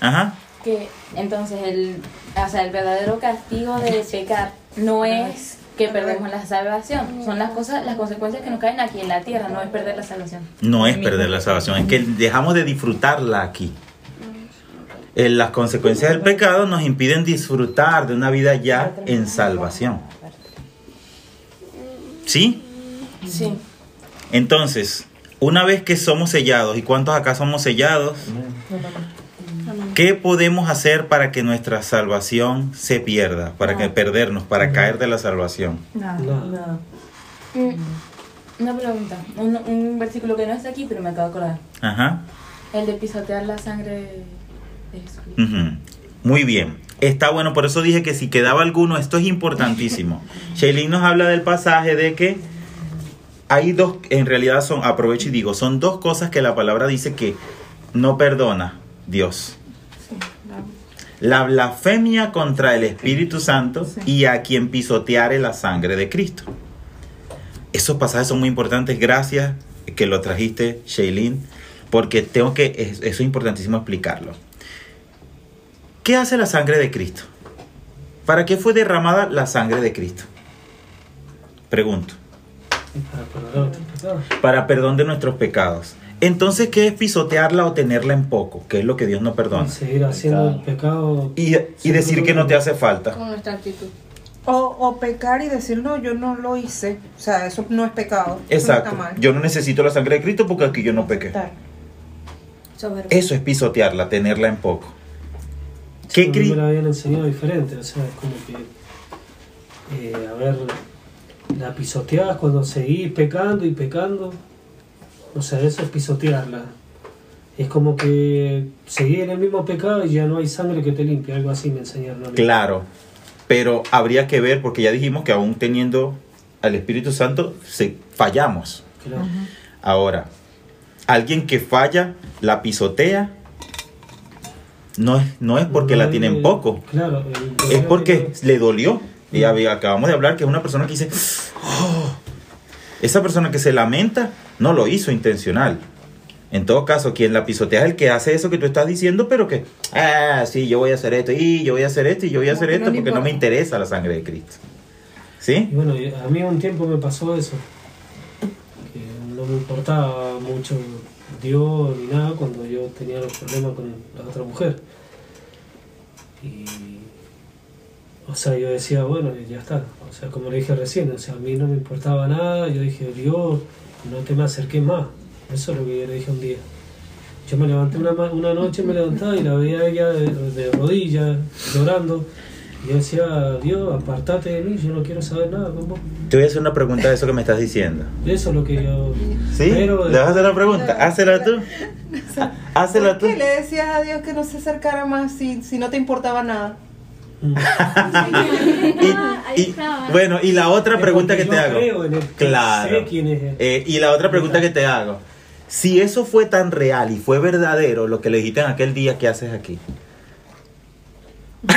Ajá. Que entonces el, o sea, el verdadero castigo de pecar no es que perdemos la salvación, son las cosas, las consecuencias que nos caen aquí en la tierra, no es perder la salvación. No es perder la salvación, es que dejamos de disfrutarla aquí. Eh, Las consecuencias del pecado nos impiden disfrutar de una vida ya en salvación. ¿Sí? Sí. Entonces, una vez que somos sellados, ¿y cuántos acá somos sellados? ¿Qué podemos hacer para que nuestra salvación se pierda? Para que perdernos, para caer de la salvación. Nada. Mm, Una pregunta, un, un versículo que no está aquí, pero me acabo de acordar. Ajá. El de pisotear la sangre Muy bien. Está bueno, por eso dije que si quedaba alguno, esto es importantísimo. Shailene nos habla del pasaje de que hay dos, en realidad son, aprovecho y digo, son dos cosas que la palabra dice que no perdona Dios. La blasfemia contra el Espíritu Santo y a quien pisoteare la sangre de Cristo. Esos pasajes son muy importantes. Gracias que lo trajiste, Shailene, porque tengo que, es- eso es importantísimo explicarlo. ¿Qué hace la sangre de Cristo? ¿Para qué fue derramada la sangre de Cristo? Pregunto. Para perdonar nuestros pecados. Para perdón de nuestros pecados. Entonces, ¿qué es pisotearla o tenerla en poco? Que es lo que Dios no perdona. Seguir haciendo el pecado. Y, y decir que no te hace falta. Con nuestra actitud. O, o pecar y decir, no, yo no lo hice. O sea, eso no es pecado. Exacto. No está mal. Yo no necesito la sangre de Cristo porque aquí yo no pequé. Eso es pisotearla, tenerla en poco. ¿Qué a mí Cri- me la habían enseñado diferente, o sea, es como que, eh, a ver, la pisoteás cuando seguís pecando y pecando, o sea, eso es pisotearla. Es como que seguir en el mismo pecado y ya no hay sangre que te limpie, algo así me enseñaron a mí. Claro, pero habría que ver, porque ya dijimos que aún teniendo al Espíritu Santo, se, fallamos. Claro. Ahora, alguien que falla, la pisotea, no es, no es porque la tienen poco, Claro, es porque le dolió. Y había- acabamos de hablar que es una persona que dice, "Oh". esa persona que se lamenta no lo hizo intencional. En todo caso, quien la pisotea es el que hace eso que tú estás diciendo, pero que, ah, sí, yo voy a hacer esto, y yo voy a hacer esto, y yo voy a hacer esto, porque no me interesa la sangre de Cristo. Y ¿Sí? bueno, a mí un tiempo me pasó eso, que no me importaba mucho Dios ni nada cuando yo tenía los problemas con la otra mujer. Y, o sea, yo decía, bueno, ya está. O sea, como le dije recién, o sea, a mí no me importaba nada. Yo dije, Dios, no te me acerques más. Eso es lo que yo le dije un día. Yo me levanté una, una noche, me levantaba y la veía ella de rodillas, llorando. Yo decía, Dios, apartate de mí, yo no quiero saber nada con vos. Te voy a hacer una pregunta de eso que me estás diciendo. Eso es lo que yo... ¿Sí? Pero- ¿Le vas a hacer la pregunta? Hácela tú. Hácela tú. ¿Por qué le decías a Dios que no se acercara más si, si no te importaba nada? Mm. Y- y- bueno, y la otra pregunta que te yo hago. Claro. sé quién es él. Eh, y la otra pregunta que te hago. Si eso fue tan real y fue verdadero lo que le dijiste en aquel día, ¿qué haces aquí?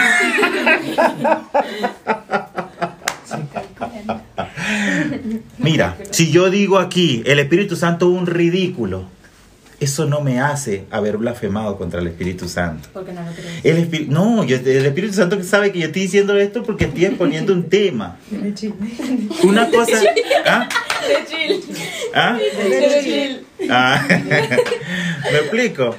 Mira, si yo digo aquí, el Espíritu Santo es un ridículo, eso no me hace haber blasfemado contra el Espíritu Santo. Porque no lo crees. El Espíritu, no, yo- el Espíritu Santo sabe que yo estoy diciendo esto porque estoy exponiendo un tema. Una cosa. ¿Ah? De chill. ¿Ah? De chill. Ah, ¿Me explico?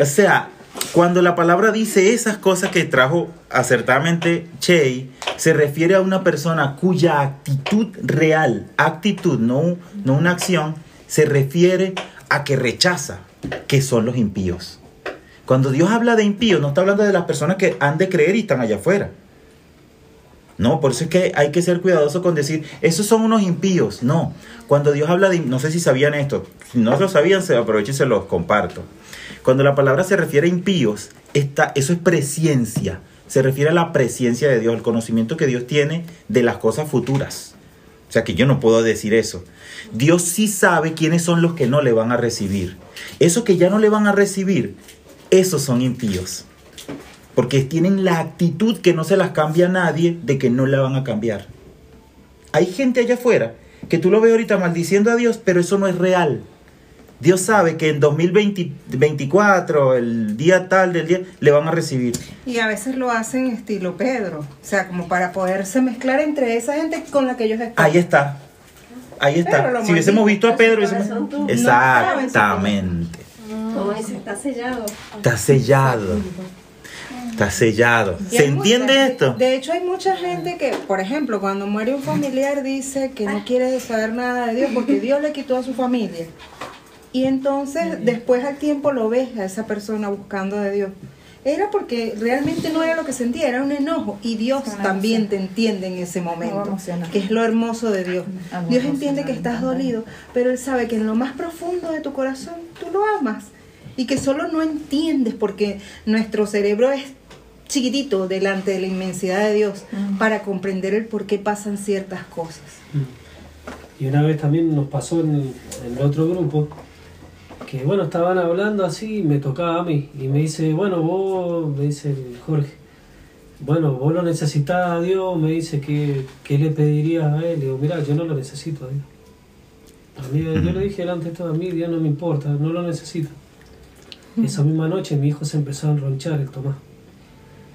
O sea, cuando la palabra dice esas cosas que trajo acertadamente Chey, se refiere a una persona cuya actitud real, actitud, no, no una acción, se refiere a que rechaza, que son los impíos. Cuando Dios habla de impíos, no está hablando de las personas que han de creer y están allá afuera. No, por eso es que hay que ser cuidadoso con decir, esos son unos impíos. No, cuando Dios habla de, no sé si sabían esto, si no lo sabían, se aprovecho y se los comparto. Cuando la palabra se refiere a impíos, está, eso es presciencia, se refiere a la presciencia de Dios, el conocimiento que Dios tiene de las cosas futuras. O sea que yo no puedo decir eso. Dios sí sabe quiénes son los que no le van a recibir. Esos que ya no le van a recibir, esos son impíos. Porque tienen la actitud que no se las cambia a nadie de que no la van a cambiar. Hay gente allá afuera que tú lo ves ahorita maldiciendo a Dios, pero eso no es real. Dios sabe que en 2024, el día tal del día, le van a recibir. Y a veces lo hacen estilo Pedro. O sea, como para poderse mezclar entre esa gente con la que ellos están. Ahí está. Ahí Pero está. lo Si hubiésemos visto a Pedro, hubiésemos- tú. Exactamente. Como dice, está sellado. Está sellado. Está sellado. ¿Se entiende mucha- esto? De hecho, hay mucha gente que, por ejemplo, cuando muere un familiar dice que no quiere saber nada de Dios porque Dios le quitó a su familia. Y entonces, después al tiempo lo ves a esa persona buscando de Dios. Era porque realmente no era lo que sentía, era un enojo. Y Dios también te entiende en ese momento, que es lo hermoso de Dios. Dios entiende que estás dolido, pero Él sabe que en lo más profundo de tu corazón tú lo amas. y que solo no entiendes porque nuestro cerebro es chiquitito delante de la inmensidad de Dios para comprender el por qué pasan ciertas cosas. Y una vez también nos pasó en, en el otro grupo que, bueno, estaban hablando así y me tocaba a mí. Y me dice, bueno, vos, me dice Jorge, bueno, vos lo necesitas a Dios, me dice, ¿qué, qué le pedirías a Él? Le digo, mira, yo no lo necesito a Dios. A mí, yo le dije delante de todo, a mí Dios no me importa, no lo necesito. Esa misma noche mi hijo se empezó a enronchar, el Tomás.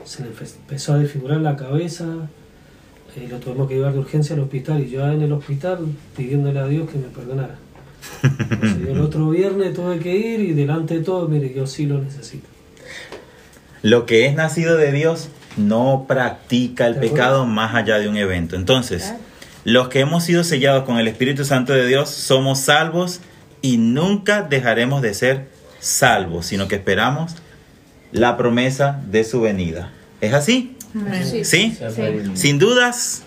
Se le empe- empezó a desfigurar la cabeza, eh, lo tuvimos que llevar de urgencia al hospital y yo en el hospital pidiéndole a Dios que me perdonara. Entonces, el otro viernes tuve que ir y delante de todo, mire, yo sí lo necesito. Lo que es nacido de Dios no practica el pecado más allá de un evento. Entonces, los que hemos sido sellados con el Espíritu Santo de Dios somos salvos y nunca dejaremos de ser salvos, sino que esperamos la promesa de su venida. ¿Es así? ¿Sí? Sí. Sin dudas.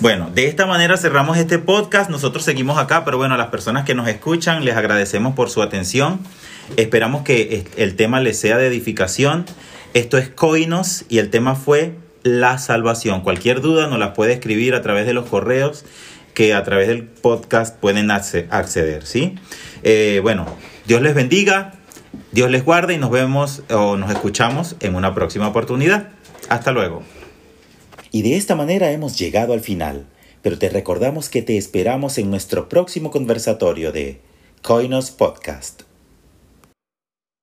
Bueno, de esta manera cerramos este podcast. Nosotros seguimos acá, pero bueno, a las personas que nos escuchan les agradecemos por su atención. Esperamos que el tema les sea de edificación. Esto es Coinos y el tema fue la salvación. Cualquier duda nos la puede escribir a través de los correos que a través del podcast pueden acce- acceder, ¿sí? Eh, bueno, Dios les bendiga, Dios les guarde y nos vemos o nos escuchamos en una próxima oportunidad. Hasta luego. Y de esta manera hemos llegado al final, pero te recordamos que te esperamos en nuestro próximo conversatorio de Coinos Podcast.